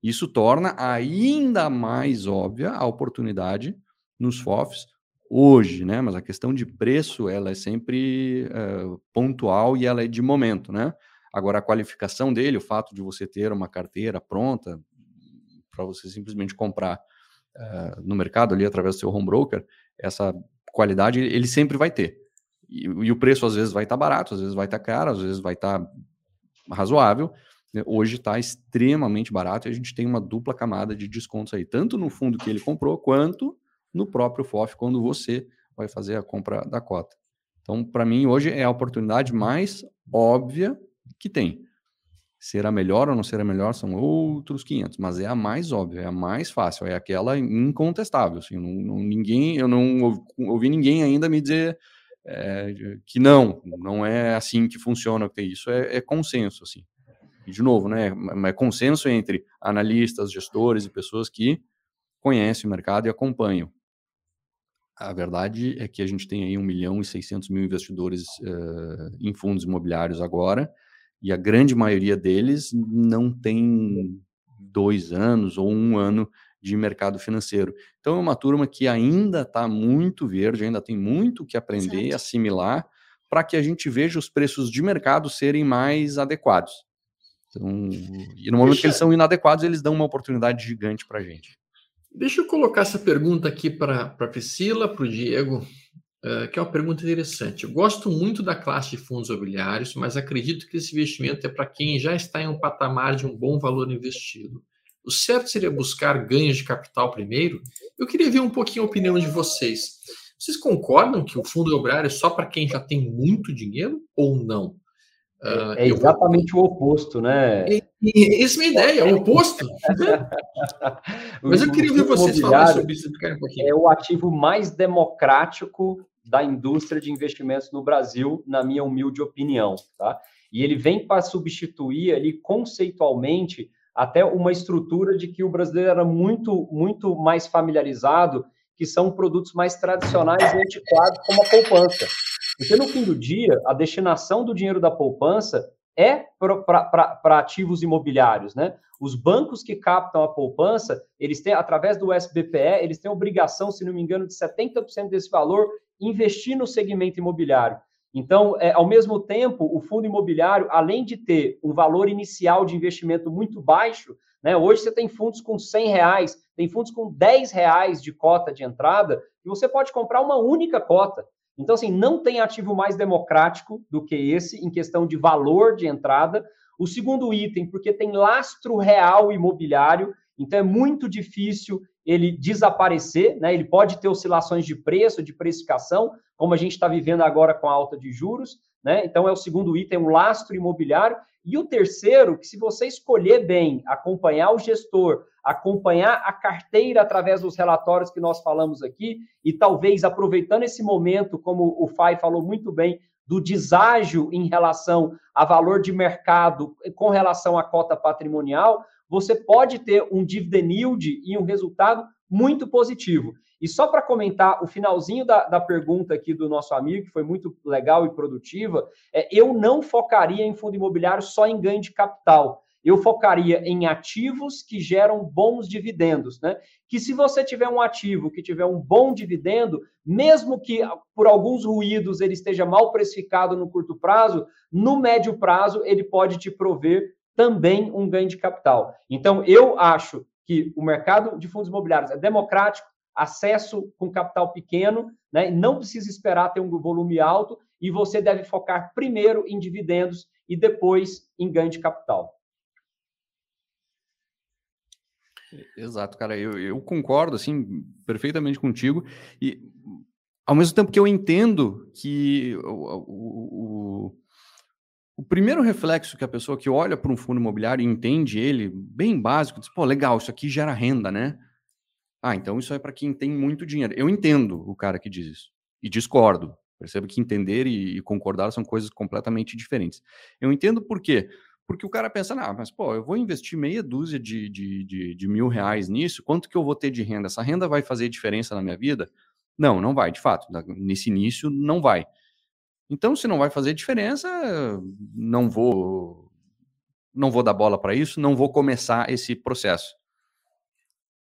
Isso torna ainda mais óbvia a oportunidade nos FOFs hoje, né? Mas a questão de preço, ela é sempre uh, pontual e ela é de momento, né? Agora, a qualificação dele, o fato de você ter uma carteira pronta para você simplesmente comprar uh, no mercado ali através do seu home broker, essa qualidade ele sempre vai ter. E, e o preço às vezes vai estar tá barato, às vezes vai estar tá caro, às vezes vai estar tá razoável. Hoje está extremamente barato e a gente tem uma dupla camada de descontos aí, tanto no fundo que ele comprou, quanto no próprio FOF quando você vai fazer a compra da cota. Então, para mim, hoje é a oportunidade mais óbvia que tem. Será melhor ou não será melhor são outros 500, mas é a mais óbvia, é a mais fácil, é aquela incontestável. Assim, não, não, ninguém, eu não ouvi, ouvi, ninguém ainda me dizer é, que não, não é assim que funciona. Isso é, é consenso. Assim. E, de novo, né, é consenso entre analistas, gestores e pessoas que conhecem o mercado e acompanham. A verdade é que a gente tem aí 1 milhão e 600 mil investidores uh, em fundos imobiliários agora, e a grande maioria deles não tem dois anos ou um ano de mercado financeiro. Então é uma turma que ainda está muito verde, ainda tem muito que aprender, e assimilar, para que a gente veja os preços de mercado serem mais adequados. Então, e no momento Deixa... que eles são inadequados, eles dão uma oportunidade gigante para a gente. Deixa eu colocar essa pergunta aqui para a Priscila, para o Diego, uh, que é uma pergunta interessante. Eu gosto muito da classe de fundos imobiliários, mas acredito que esse investimento é para quem já está em um patamar de um bom valor investido. O certo seria buscar ganhos de capital primeiro? Eu queria ver um pouquinho a opinião de vocês. Vocês concordam que o fundo imobiliário é só para quem já tem muito dinheiro ou não? Uh, é exatamente vou... o oposto, né? E, e, essa é a minha ideia, é o oposto. Mas eu queria ver vocês falarem sobre isso um. É o ativo mais democrático da indústria de investimentos no Brasil, na minha humilde opinião, tá? E ele vem para substituir ali conceitualmente até uma estrutura de que o brasileiro era muito muito mais familiarizado, que são produtos mais tradicionais e antiquados como a poupança. Porque no fim do dia, a destinação do dinheiro da poupança é para ativos imobiliários, né? Os bancos que captam a poupança, eles têm, através do SBPE, eles têm obrigação, se não me engano, de 70% desse valor investir no segmento imobiliário. Então, é, ao mesmo tempo, o fundo imobiliário, além de ter um valor inicial de investimento muito baixo, né, hoje você tem fundos com 100 reais, tem fundos com 10 reais de cota de entrada, e você pode comprar uma única cota. Então, assim, não tem ativo mais democrático do que esse em questão de valor de entrada. O segundo item, porque tem lastro real imobiliário, então é muito difícil ele desaparecer, né? Ele pode ter oscilações de preço, de precificação, como a gente está vivendo agora com a alta de juros, né? Então é o segundo item, o lastro imobiliário. E o terceiro, que se você escolher bem, acompanhar o gestor, acompanhar a carteira através dos relatórios que nós falamos aqui, e talvez aproveitando esse momento, como o Fai falou muito bem, do deságio em relação a valor de mercado com relação à cota patrimonial, você pode ter um dividend yield e um resultado muito positivo. E só para comentar o finalzinho da, da, pergunta aqui do nosso amigo, que foi muito legal e produtiva, é, eu não focaria em fundo imobiliário só em ganho de capital. Eu focaria em ativos que geram bons dividendos, né? Que se você tiver um ativo que tiver um bom dividendo, mesmo que por alguns ruídos ele esteja mal precificado no curto prazo, no médio prazo ele pode te prover também um ganho de capital. Então, eu acho que o mercado de fundos imobiliários é democrático, acesso com capital pequeno, né? não precisa esperar ter um volume alto e você deve focar primeiro em dividendos e depois em ganho de capital. Exato, cara, eu, eu concordo assim perfeitamente contigo e ao mesmo tempo que eu entendo que o, o, o o primeiro reflexo que a pessoa que olha para um fundo imobiliário e entende ele, bem básico, diz, pô, legal, isso aqui gera renda, né? Ah, então isso é para quem tem muito dinheiro. Eu entendo o cara que diz isso, e discordo. Perceba que entender e, e concordar são coisas completamente diferentes. Eu entendo por quê? Porque o cara pensa, ah, mas pô, eu vou investir meia dúzia de, de, de, de mil reais nisso, quanto que eu vou ter de renda? Essa renda vai fazer diferença na minha vida? Não, não vai, de fato. Nesse início, não vai. Então, se não vai fazer diferença, não vou não vou dar bola para isso, não vou começar esse processo.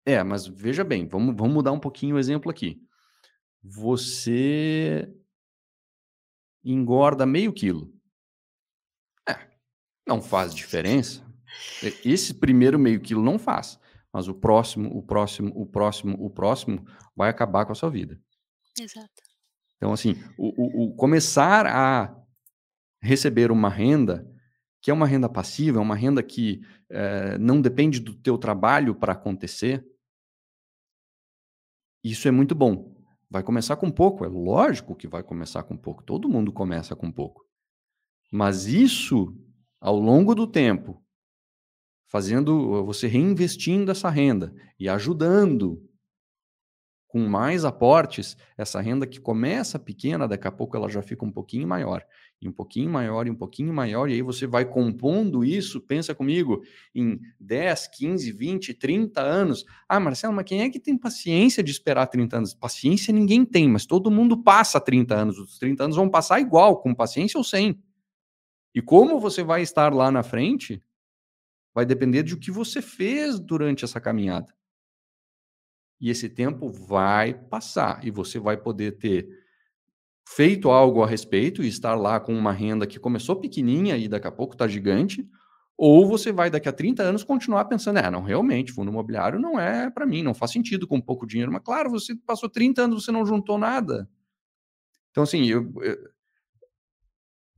É, mas veja bem, vamos, vamos mudar um pouquinho o exemplo aqui. Você engorda meio quilo. É, não faz diferença. Esse primeiro meio quilo não faz, mas o próximo, o próximo, o próximo, o próximo vai acabar com a sua vida. Exato. Então, assim, o, o, o começar a receber uma renda que é uma renda passiva, é uma renda que é, não depende do teu trabalho para acontecer, isso é muito bom. Vai começar com pouco, é lógico que vai começar com pouco. Todo mundo começa com pouco. Mas isso, ao longo do tempo, fazendo você reinvestindo essa renda e ajudando com mais aportes, essa renda que começa pequena, daqui a pouco ela já fica um pouquinho maior e um pouquinho maior, e um pouquinho maior, e aí você vai compondo isso, pensa comigo, em 10, 15, 20, 30 anos. Ah, Marcelo, mas quem é que tem paciência de esperar 30 anos? Paciência ninguém tem, mas todo mundo passa 30 anos. Os 30 anos vão passar igual, com paciência ou sem. E como você vai estar lá na frente, vai depender de o que você fez durante essa caminhada. E esse tempo vai passar, e você vai poder ter feito algo a respeito e estar lá com uma renda que começou pequenininha e daqui a pouco está gigante, ou você vai daqui a 30 anos continuar pensando, é, não, realmente, fundo imobiliário não é para mim, não faz sentido com pouco dinheiro, mas claro, você passou 30 anos, você não juntou nada. Então, assim, eu,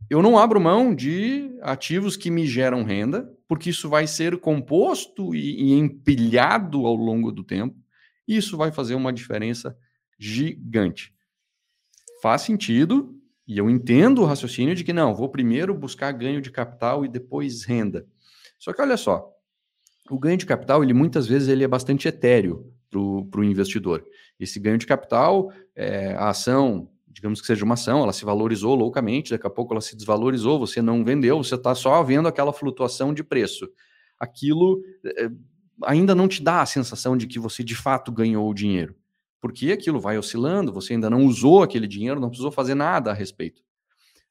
eu não abro mão de ativos que me geram renda, porque isso vai ser composto e, e empilhado ao longo do tempo, isso vai fazer uma diferença gigante faz sentido, e eu entendo o raciocínio de que não, vou primeiro buscar ganho de capital e depois renda. Só que olha só, o ganho de capital, ele muitas vezes ele é bastante etéreo para o investidor. Esse ganho de capital, é, a ação, digamos que seja uma ação, ela se valorizou loucamente, daqui a pouco ela se desvalorizou, você não vendeu, você está só vendo aquela flutuação de preço. Aquilo é, ainda não te dá a sensação de que você de fato ganhou o dinheiro porque aquilo vai oscilando, você ainda não usou aquele dinheiro, não precisou fazer nada a respeito.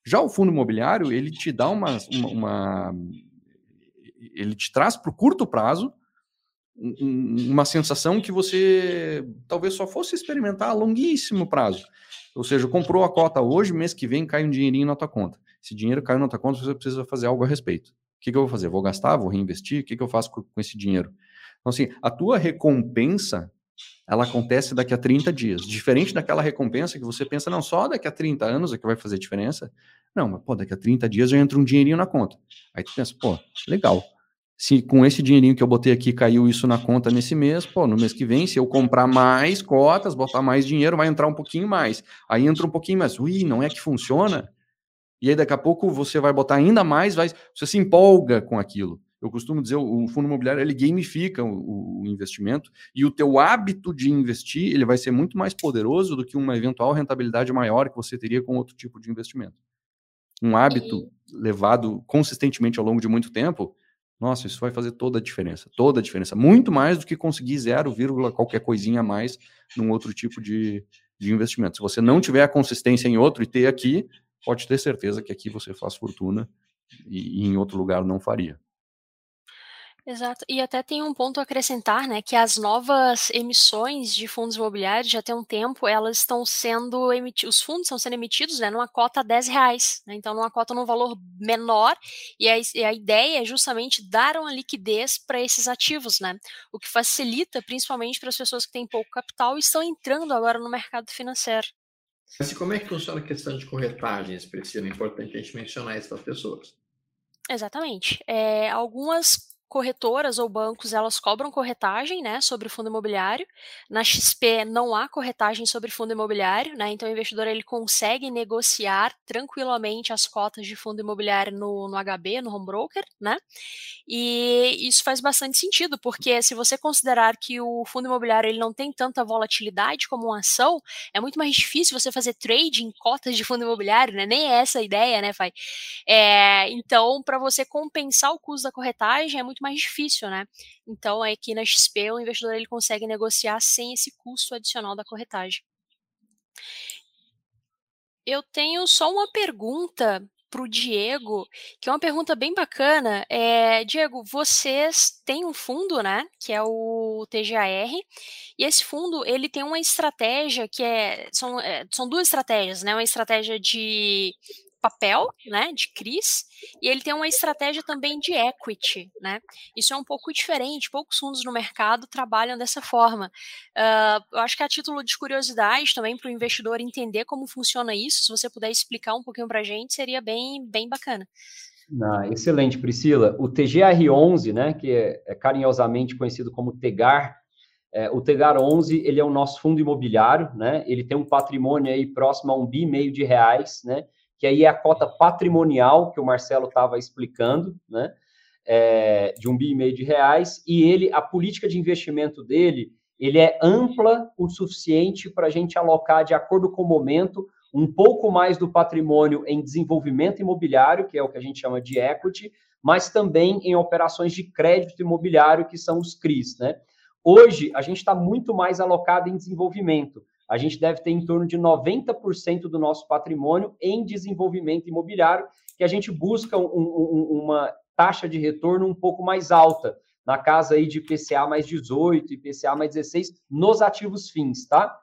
Já o fundo imobiliário, ele te dá uma. uma, uma ele te traz para o curto prazo uma sensação que você talvez só fosse experimentar a longuíssimo prazo. Ou seja, comprou a cota hoje, mês que vem cai um dinheirinho na tua conta. Esse dinheiro caiu na tua conta, você precisa fazer algo a respeito. O que, que eu vou fazer? Vou gastar? Vou reinvestir? O que, que eu faço com esse dinheiro? Então, assim, a tua recompensa ela acontece daqui a 30 dias. Diferente daquela recompensa que você pensa, não, só daqui a 30 anos é que vai fazer diferença. Não, mas pô, daqui a 30 dias já entra um dinheirinho na conta. Aí tu pensa, pô, legal. Se com esse dinheirinho que eu botei aqui caiu isso na conta nesse mês, pô, no mês que vem, se eu comprar mais cotas, botar mais dinheiro, vai entrar um pouquinho mais. Aí entra um pouquinho mais. Ui, não é que funciona? E aí daqui a pouco você vai botar ainda mais, vai, você se empolga com aquilo eu costumo dizer, o fundo imobiliário ele gamifica o, o, investimento e o teu hábito de investir ele vai ser muito mais poderoso do que uma eventual rentabilidade maior que você teria com outro tipo de investimento. Um hábito e... levado consistentemente ao longo de muito tempo, nossa, isso vai fazer toda a diferença, toda a diferença, muito mais do que conseguir 0, qualquer coisinha a mais num outro tipo de, de investimento. Se você não tiver a consistência em outro e ter aqui, pode ter certeza que aqui você faz fortuna e, e em outro lugar não faria. Exato. E até tem um ponto a acrescentar, né, que as novas emissões de fundos imobiliários já tem um tempo, elas estão sendo emitidos, os fundos estão sendo emitidos, né, numa cota a 10 reais, né, então numa cota num valor menor, e a, e a ideia é justamente dar uma liquidez para esses ativos, né, o que facilita principalmente para as pessoas que têm pouco capital e estão entrando agora no mercado financeiro. Mas como é que funciona a questão de corretagens, Priscila? É importante a gente mencionar isso para as pessoas. Exatamente. É, algumas corretoras ou bancos, elas cobram corretagem, né, sobre fundo imobiliário. Na XP não há corretagem sobre fundo imobiliário, né, então o investidor ele consegue negociar tranquilamente as cotas de fundo imobiliário no, no HB, no home broker, né, e isso faz bastante sentido, porque se você considerar que o fundo imobiliário ele não tem tanta volatilidade como uma ação, é muito mais difícil você fazer trade em cotas de fundo imobiliário, né, nem é essa a ideia, né, Fai? É, então, para você compensar o custo da corretagem, é muito muito mais difícil, né? Então, aqui na XP, o investidor ele consegue negociar sem esse custo adicional da corretagem. Eu tenho só uma pergunta para o Diego, que é uma pergunta bem bacana. É, Diego, vocês têm um fundo, né, que é o TGAR, e esse fundo ele tem uma estratégia que é são, é, são duas estratégias, né, uma estratégia de papel, né, de CRIs, e ele tem uma estratégia também de equity, né? Isso é um pouco diferente, poucos fundos no mercado trabalham dessa forma. Uh, eu acho que a título de curiosidade também para o investidor entender como funciona isso, se você puder explicar um pouquinho para a gente, seria bem, bem bacana. Ah, excelente, Priscila. O TGR11, né, que é, é carinhosamente conhecido como TEGAR, é, o Tegar 11 ele é o nosso fundo imobiliário, né? Ele tem um patrimônio aí próximo a um bi meio de reais, né? Que aí é a cota patrimonial que o Marcelo estava explicando, né? É, de um bi e meio de reais, e ele, a política de investimento dele, ele é ampla o suficiente para a gente alocar de acordo com o momento um pouco mais do patrimônio em desenvolvimento imobiliário, que é o que a gente chama de equity, mas também em operações de crédito imobiliário, que são os CRIs, né? Hoje, a gente está muito mais alocado em desenvolvimento a gente deve ter em torno de 90% do nosso patrimônio em desenvolvimento imobiliário, que a gente busca um, um, uma taxa de retorno um pouco mais alta, na casa aí de IPCA mais 18, IPCA mais 16, nos ativos fins, tá?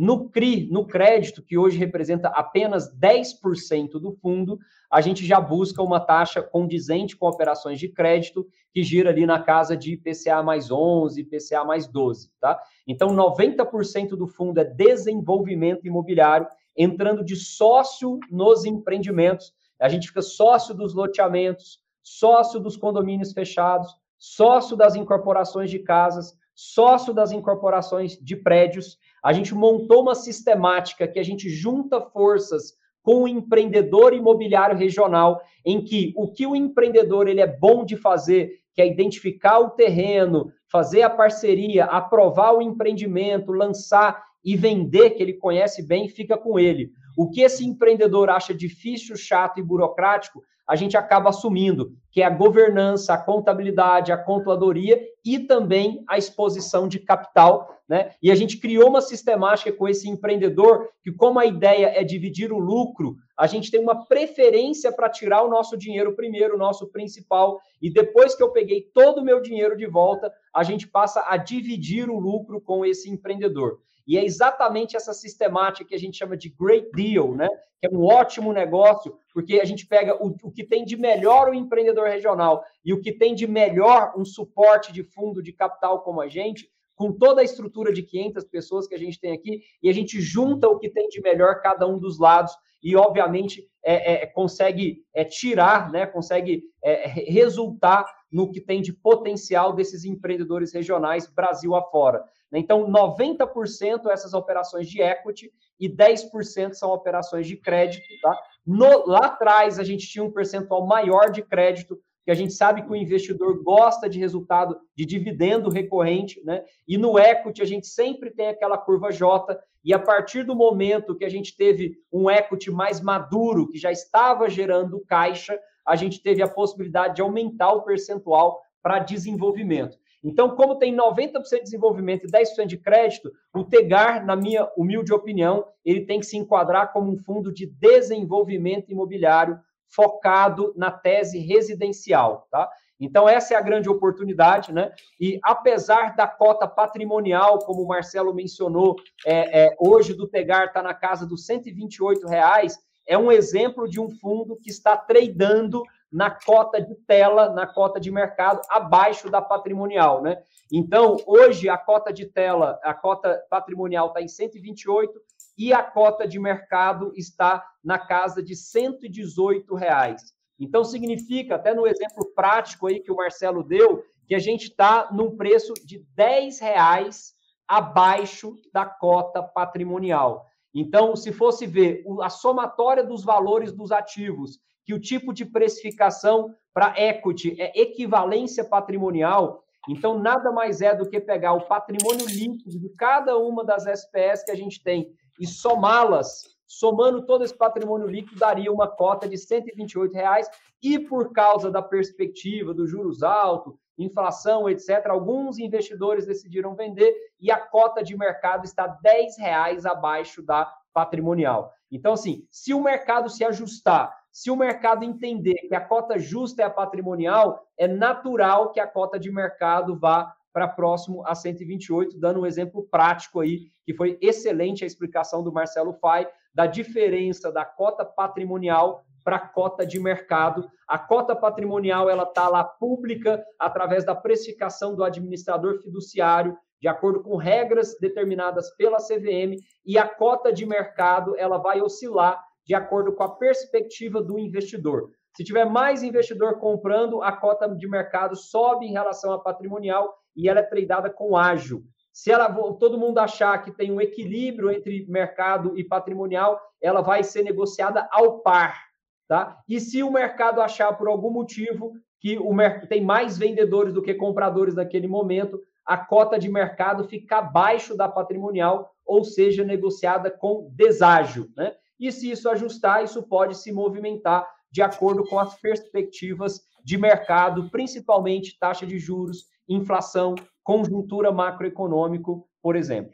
No CRI, no crédito, que hoje representa apenas 10% do fundo, a gente já busca uma taxa condizente com operações de crédito, que gira ali na casa de IPCA mais 11, IPCA mais 12, tá? Então, 90% do fundo é desenvolvimento imobiliário, entrando de sócio nos empreendimentos. A gente fica sócio dos loteamentos, sócio dos condomínios fechados, sócio das incorporações de casas, sócio das incorporações de prédios a gente montou uma sistemática que a gente junta forças com o empreendedor imobiliário regional, em que o que o empreendedor ele é bom de fazer, que é identificar o terreno, fazer a parceria, aprovar o empreendimento, lançar e vender, que ele conhece bem, fica com ele. O que esse empreendedor acha difícil, chato e burocrático, a gente acaba assumindo, que é a governança, a contabilidade, a controladoria e também a exposição de capital, né? E a gente criou uma sistemática com esse empreendedor que, como a ideia é dividir o lucro, a gente tem uma preferência para tirar o nosso dinheiro primeiro, o nosso principal, e depois que eu peguei todo o meu dinheiro de volta, a gente passa a dividir o lucro com esse empreendedor. E é exatamente essa sistemática que a gente chama de great deal, né? Que é um ótimo negócio, porque a gente pega o, o que tem de melhor o empreendedor regional e o que tem de melhor um suporte de fundo de capital como a gente, com toda a estrutura de 500 pessoas que a gente tem aqui, e a gente junta o que tem de melhor cada um dos lados e, obviamente, é, é, consegue é, tirar, né, consegue é, resultar no que tem de potencial desses empreendedores regionais Brasil afora. Então, 90% essas operações de equity e 10% são operações de crédito. Tá? No, lá atrás, a gente tinha um percentual maior de crédito, que a gente sabe que o investidor gosta de resultado de dividendo recorrente, né? E no equity a gente sempre tem aquela curva J, e a partir do momento que a gente teve um equity mais maduro, que já estava gerando caixa, a gente teve a possibilidade de aumentar o percentual para desenvolvimento. Então, como tem 90% de desenvolvimento e 10% de crédito, o TEGAR, na minha humilde opinião, ele tem que se enquadrar como um fundo de desenvolvimento imobiliário focado na tese residencial, tá? Então, essa é a grande oportunidade, né? E apesar da cota patrimonial, como o Marcelo mencionou, é, é, hoje do Tegar está na casa dos 128 reais, é um exemplo de um fundo que está tradando na cota de tela, na cota de mercado, abaixo da patrimonial, né? Então, hoje, a cota de tela, a cota patrimonial está em 128 e a cota de mercado está na casa de 118 reais. Então, significa, até no exemplo prático aí que o Marcelo deu, que a gente está num preço de 10 reais abaixo da cota patrimonial. Então, se fosse ver a somatória dos valores dos ativos, que o tipo de precificação para equity é equivalência patrimonial, então nada mais é do que pegar o patrimônio líquido de cada uma das SPS que a gente tem e somá-las, somando todo esse patrimônio líquido, daria uma cota de 128 reais, e por causa da perspectiva dos juros altos, inflação, etc., alguns investidores decidiram vender e a cota de mercado está R$ reais abaixo da patrimonial. Então, assim, se o mercado se ajustar, se o mercado entender que a cota justa é a patrimonial, é natural que a cota de mercado vá para próximo a 128, dando um exemplo prático aí, que foi excelente a explicação do Marcelo Fai, da diferença da cota patrimonial para a cota de mercado. A cota patrimonial ela está lá pública através da precificação do administrador fiduciário, de acordo com regras determinadas pela CVM, e a cota de mercado ela vai oscilar de acordo com a perspectiva do investidor. Se tiver mais investidor comprando, a cota de mercado sobe em relação à patrimonial e ela é tradada com ágil. Se ela, todo mundo achar que tem um equilíbrio entre mercado e patrimonial, ela vai ser negociada ao par. Tá? E se o mercado achar por algum motivo que o tem mais vendedores do que compradores naquele momento, a cota de mercado fica abaixo da patrimonial, ou seja, negociada com deságio. Né? E se isso ajustar, isso pode se movimentar de acordo com as perspectivas de mercado, principalmente taxa de juros, inflação, conjuntura macroeconômico, por exemplo.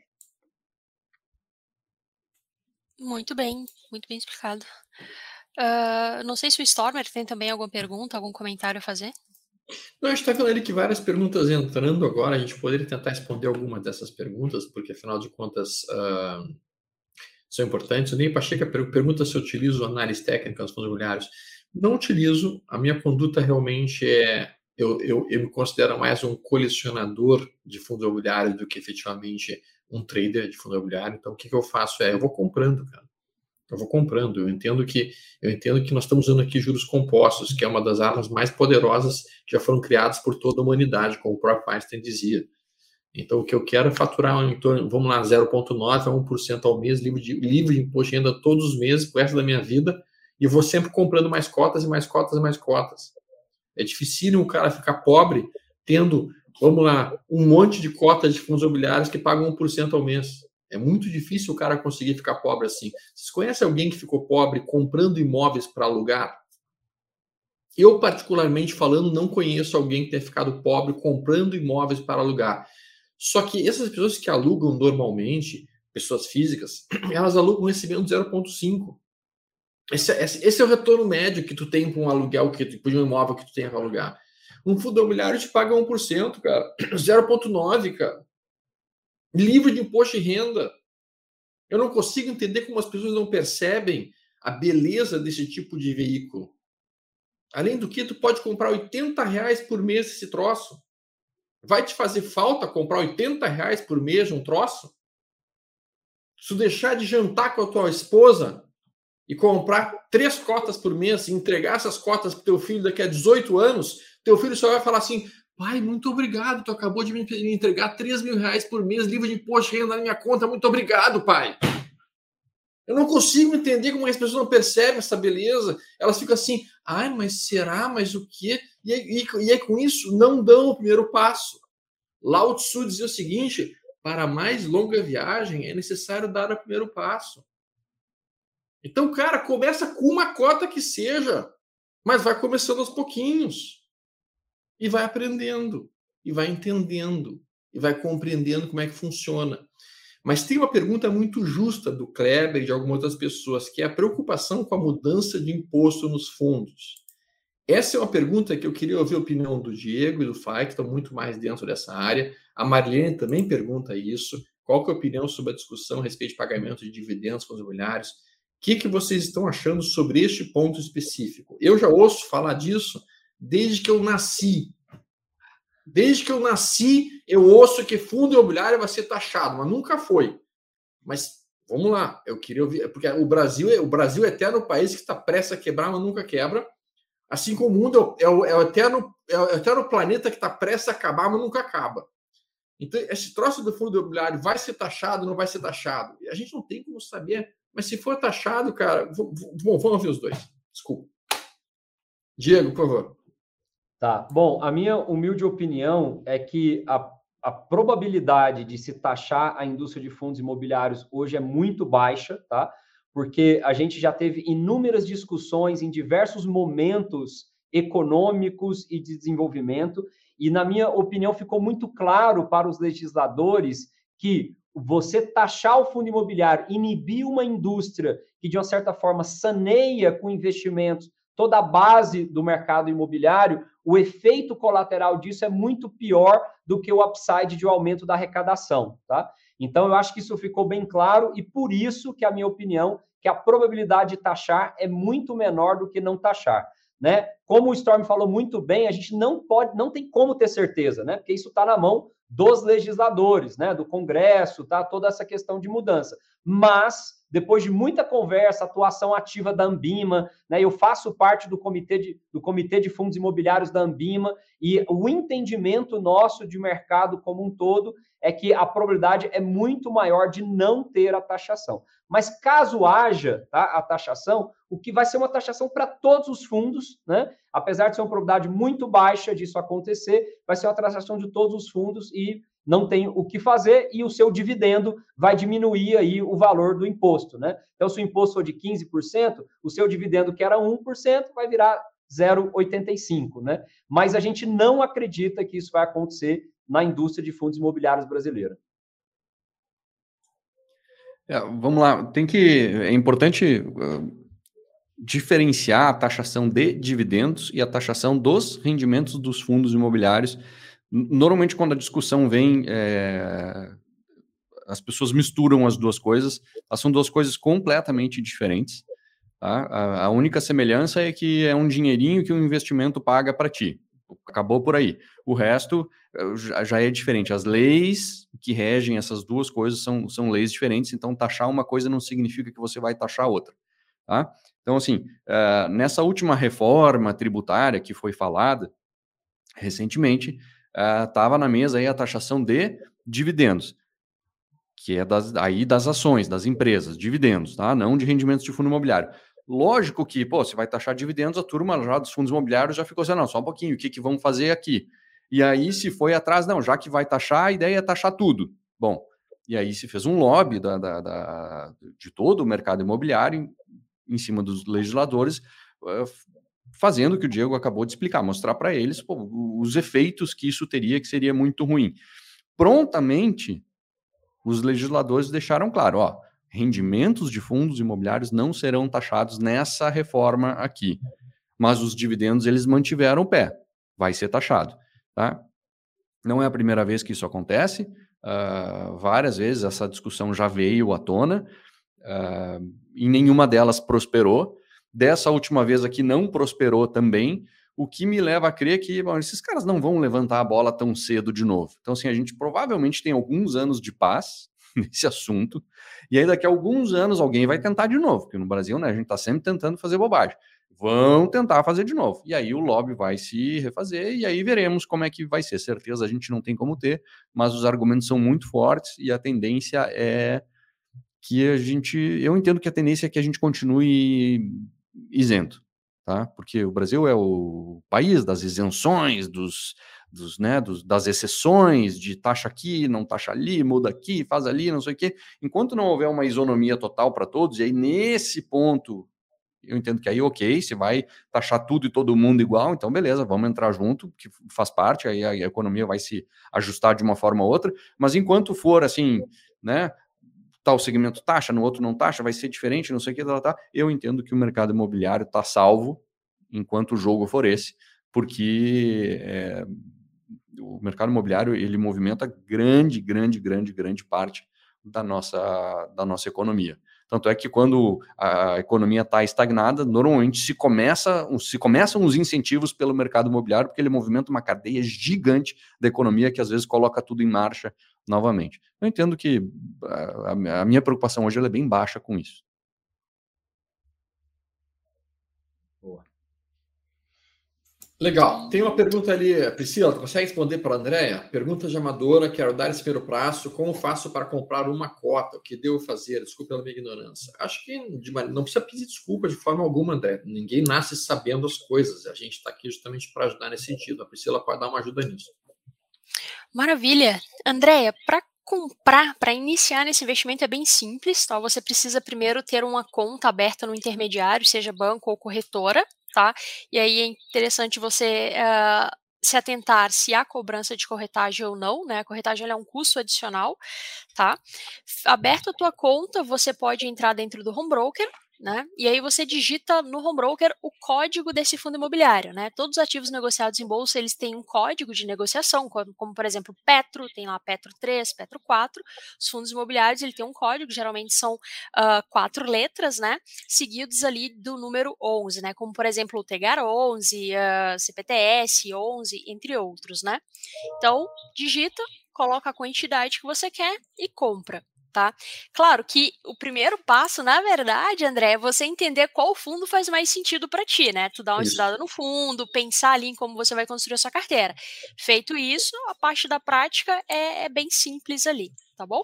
Muito bem, muito bem explicado. Uh, não sei se o Stormer tem também alguma pergunta, algum comentário a fazer. Não, a gente está vendo ali que várias perguntas entrando agora. A gente poderia tentar responder alguma dessas perguntas, porque afinal de contas uh, são importantes. O Ney Pacheca pergunta se eu utilizo análise técnica nos fundos imobiliários. Não utilizo. A minha conduta realmente é. Eu, eu, eu me considero mais um colecionador de fundos imobiliários do que efetivamente um trader de fundo imobiliário. Então, o que, que eu faço é eu vou comprando, cara eu vou comprando. Eu entendo que eu entendo que nós estamos usando aqui juros compostos, que é uma das armas mais poderosas que já foram criadas por toda a humanidade, como o próprio Einstein dizia. Então, o que eu quero é faturar em torno, vamos lá, 0,9% a 1% ao mês, livre de, livre de imposto de renda todos os meses, pro resto da minha vida, e vou sempre comprando mais cotas e mais cotas e mais cotas. É difícil o cara ficar pobre tendo, vamos lá, um monte de cotas de fundos imobiliários que pagam 1% ao mês. É muito difícil o cara conseguir ficar pobre assim. Vocês conhecem alguém que ficou pobre comprando imóveis para alugar? Eu, particularmente falando, não conheço alguém que tenha ficado pobre comprando imóveis para alugar. Só que essas pessoas que alugam normalmente, pessoas físicas, elas alugam recebendo 0,5. Esse, esse, esse, é o retorno médio que tu tem para um aluguel, que tu, de um imóvel que tu tem para alugar. Um fundo imobiliário te paga 1%, cara. 0,9, cara livre de imposto de renda. Eu não consigo entender como as pessoas não percebem a beleza desse tipo de veículo. Além do que, tu pode comprar 80 reais por mês esse troço. Vai te fazer falta comprar 80 reais por mês um troço? Se tu deixar de jantar com a tua esposa e comprar três cotas por mês e entregar essas cotas para teu filho daqui a 18 anos, teu filho só vai falar assim: Pai, muito obrigado. Tu acabou de me entregar 3 mil reais por mês, livre de imposto de renda na minha conta. Muito obrigado, pai. Eu não consigo entender como as pessoas não percebem essa beleza. Elas ficam assim, ai, mas será? Mas o quê? E, e, e é com isso, não dão o primeiro passo. Lao Tzu dizia o seguinte: para mais longa viagem é necessário dar o primeiro passo. Então, cara, começa com uma cota que seja, mas vai começando aos pouquinhos e vai aprendendo, e vai entendendo, e vai compreendendo como é que funciona. Mas tem uma pergunta muito justa do Kleber e de algumas outras pessoas, que é a preocupação com a mudança de imposto nos fundos. Essa é uma pergunta que eu queria ouvir a opinião do Diego e do Fai, que estão muito mais dentro dessa área. A Marlene também pergunta isso. Qual é a opinião sobre a discussão a respeito de pagamento de dividendos com os imobiliários? O que, que vocês estão achando sobre este ponto específico? Eu já ouço falar disso desde que eu nasci. Desde que eu nasci, eu ouço que fundo imobiliário vai ser taxado, mas nunca foi. Mas vamos lá, eu queria ouvir, porque o Brasil é o Brasil é eterno país que está prestes a quebrar, mas nunca quebra. Assim como o mundo é o, é o, eterno, é o eterno planeta que está prestes a acabar, mas nunca acaba. Então, esse troço do fundo imobiliário vai ser taxado, não vai ser taxado? A gente não tem como saber. Mas se for taxado, cara, bom, vamos ver os dois. Desculpa. Diego, por favor. Tá. Bom, a minha humilde opinião é que a, a probabilidade de se taxar a indústria de fundos imobiliários hoje é muito baixa, tá? Porque a gente já teve inúmeras discussões em diversos momentos econômicos e de desenvolvimento e, na minha opinião, ficou muito claro para os legisladores que você taxar o fundo imobiliário, inibir uma indústria que, de uma certa forma, saneia com investimentos toda a base do mercado imobiliário, o efeito colateral disso é muito pior do que o upside de um aumento da arrecadação, tá? Então, eu acho que isso ficou bem claro e por isso que a minha opinião que a probabilidade de taxar é muito menor do que não taxar né? Como o Storm falou muito bem, a gente não pode, não tem como ter certeza, né? Porque isso está na mão dos legisladores, né? Do Congresso, tá? Toda essa questão de mudança. Mas depois de muita conversa, atuação ativa da Ambima, né? Eu faço parte do comitê de, do comitê de fundos imobiliários da Ambima e o entendimento nosso de mercado como um todo é que a probabilidade é muito maior de não ter a taxação. Mas caso haja tá, a taxação, o que vai ser uma taxação para todos os fundos, né? Apesar de ser uma probabilidade muito baixa disso acontecer, vai ser uma taxação de todos os fundos e não tem o que fazer e o seu dividendo vai diminuir aí o valor do imposto, né? Então, se o imposto for de 15%, o seu dividendo que era 1% vai virar 0,85, né? Mas a gente não acredita que isso vai acontecer na indústria de fundos imobiliários brasileira. É, vamos lá, tem que é importante uh, diferenciar a taxação de dividendos e a taxação dos rendimentos dos fundos imobiliários. Normalmente, quando a discussão vem, é, as pessoas misturam as duas coisas. Elas são duas coisas completamente diferentes. Tá? A, única semelhança é que é um dinheirinho que o investimento paga para ti. Acabou por aí. O resto eh, já é diferente. As leis que regem essas duas coisas são, são leis diferentes, então taxar uma coisa não significa que você vai taxar outra. Tá? Então, assim, uh, nessa última reforma tributária que foi falada recentemente, estava uh, na mesa aí a taxação de dividendos, que é das, aí das ações, das empresas, dividendos, tá? não de rendimentos de fundo imobiliário. Lógico que, pô, você vai taxar dividendos, a turma já dos fundos imobiliários já ficou assim, não, só um pouquinho, o que, que vamos fazer aqui? E aí se foi atrás, não, já que vai taxar, a ideia é taxar tudo. Bom, e aí se fez um lobby da, da, da de todo o mercado imobiliário em, em cima dos legisladores, uh, fazendo o que o Diego acabou de explicar, mostrar para eles pô, os efeitos que isso teria, que seria muito ruim. Prontamente, os legisladores deixaram claro, ó, rendimentos de fundos imobiliários não serão taxados nessa reforma aqui. Mas os dividendos eles mantiveram o pé, vai ser taxado. Tá? Não é a primeira vez que isso acontece, uh, várias vezes essa discussão já veio à tona, uh, e nenhuma delas prosperou. Dessa última vez aqui não prosperou também, o que me leva a crer que bom, esses caras não vão levantar a bola tão cedo de novo. Então, assim, a gente provavelmente tem alguns anos de paz, nesse assunto. E aí, daqui a alguns anos, alguém vai tentar de novo, porque no Brasil, né, a gente está sempre tentando fazer bobagem. Vão tentar fazer de novo. E aí o lobby vai se refazer, e aí veremos como é que vai ser. Certeza a gente não tem como ter, mas os argumentos são muito fortes e a tendência é que a gente. Eu entendo que a tendência é que a gente continue isento, tá? Porque o Brasil é o país das isenções, dos, dos, né, dos, das exceções de taxa aqui, não taxa ali, muda aqui, faz ali, não sei o quê. Enquanto não houver uma isonomia total para todos, e aí nesse ponto eu entendo que aí, ok, se vai taxar tudo e todo mundo igual, então beleza, vamos entrar junto, que faz parte, aí a economia vai se ajustar de uma forma ou outra, mas enquanto for assim, né, tal segmento taxa, no outro não taxa, vai ser diferente, não sei o que, tá, tá, eu entendo que o mercado imobiliário está salvo enquanto o jogo for esse, porque é, o mercado imobiliário ele movimenta grande, grande, grande, grande parte da nossa, da nossa economia. Tanto é que quando a economia está estagnada, normalmente se começa, se começam os incentivos pelo mercado imobiliário, porque ele movimenta uma cadeia gigante da economia que às vezes coloca tudo em marcha novamente. Eu entendo que a, a minha preocupação hoje é bem baixa com isso. Legal. Tem uma pergunta ali, Priscila, tu consegue responder para a Andréia? Pergunta de amadora, quero dar esse primeiro prazo. Como faço para comprar uma cota? O que devo fazer? Desculpa pela minha ignorância. Acho que não precisa pedir desculpa de forma alguma, André. Ninguém nasce sabendo as coisas. A gente está aqui justamente para ajudar nesse sentido. A Priscila pode dar uma ajuda nisso. Maravilha. Andréia, para comprar, para iniciar nesse investimento é bem simples, tá? Você precisa primeiro ter uma conta aberta no intermediário, seja banco ou corretora, tá? E aí é interessante você uh, se atentar se há cobrança de corretagem ou não, né? A corretagem é um custo adicional, tá? Aberto a tua conta, você pode entrar dentro do home broker, né? E aí você digita no home broker o código desse fundo imobiliário, né? Todos os ativos negociados em bolsa, eles têm um código de negociação, como, como por exemplo, Petro, tem lá Petro 3, Petro 4. Os fundos imobiliários, ele tem um código, geralmente são uh, quatro letras, né? Seguidos ali do número 11, né? Como por exemplo o Tegar 11, uh, CPTS 11, entre outros, né? Então, digita, coloca a quantidade que você quer e compra tá? Claro que o primeiro passo, na verdade, André, é você entender qual fundo faz mais sentido para ti, né? Tu dá uma isso. estudada no fundo, pensar ali em como você vai construir a sua carteira. Feito isso, a parte da prática é, é bem simples ali, tá bom?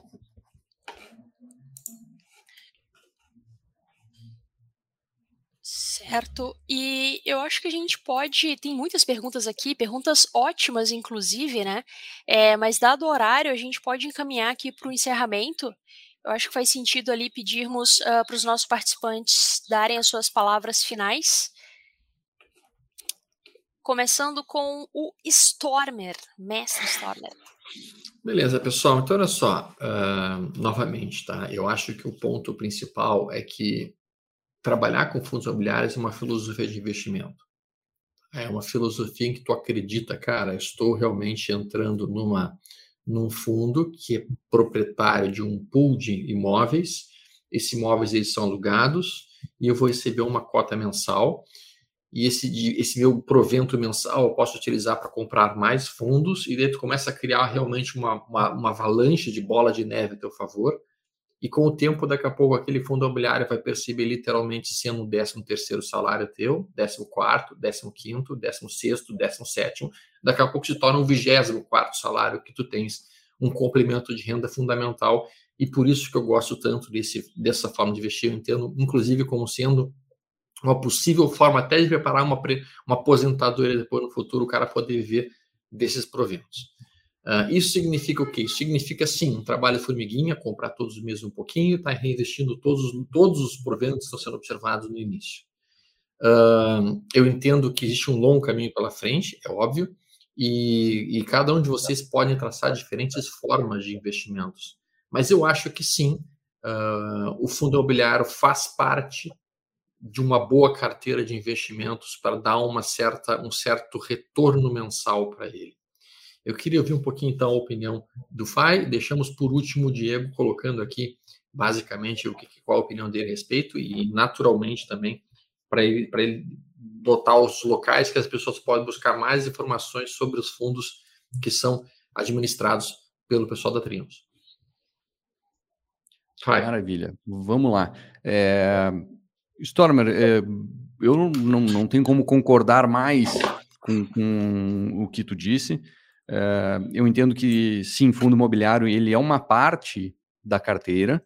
Certo. E eu acho que a gente pode. Tem muitas perguntas aqui, perguntas ótimas, inclusive, né? É, mas, dado o horário, a gente pode encaminhar aqui para o encerramento. Eu acho que faz sentido ali pedirmos uh, para os nossos participantes darem as suas palavras finais. Começando com o Stormer, mestre Stormer. Beleza, pessoal. Então, olha só, uh, novamente, tá? Eu acho que o ponto principal é que trabalhar com fundos imobiliários é uma filosofia de investimento. É uma filosofia em que tu acredita, cara, estou realmente entrando numa num fundo que é proprietário de um pool de imóveis. Esses imóveis eles são alugados e eu vou receber uma cota mensal. E esse, esse meu provento mensal eu posso utilizar para comprar mais fundos, e daí tu começa a criar realmente uma, uma, uma avalanche de bola de neve a teu favor e com o tempo, daqui a pouco, aquele fundo imobiliário vai perceber literalmente sendo o 13 terceiro salário teu, 14 quarto, 15 quinto, 16 sexto, 17 daqui a pouco se torna um 24 quarto salário que tu tens um complemento de renda fundamental. E por isso que eu gosto tanto desse, dessa forma de investir, eu entendo inclusive como sendo uma possível forma até de preparar uma, uma aposentadoria depois no futuro, o cara poder viver desses proventos. Uh, isso significa o quê? Significa, sim, um trabalho formiguinha, comprar todos os meses um pouquinho, estar tá reinvestindo todos, todos os proventos que estão sendo observados no início. Uh, eu entendo que existe um longo caminho pela frente, é óbvio, e, e, cada um de vocês pode traçar diferentes formas de investimentos. Mas eu acho que sim, uh, o fundo imobiliário faz parte de uma boa carteira de investimentos para dar uma certa, um certo retorno mensal para ele. Eu queria ouvir um pouquinho, então, a opinião do FAI. Deixamos por último o Diego colocando aqui, basicamente, o que, qual a opinião dele a respeito e, naturalmente, também, para ele, ele botar os locais que as pessoas podem buscar mais informações sobre os fundos que são administrados pelo pessoal da Triumphs. Vai. Maravilha. Vamos lá. É... Stormer, é... eu não, não tenho como concordar mais com, com o que tu disse. Eh, eu entendo que sim, fundo imobiliário ele é uma parte da carteira.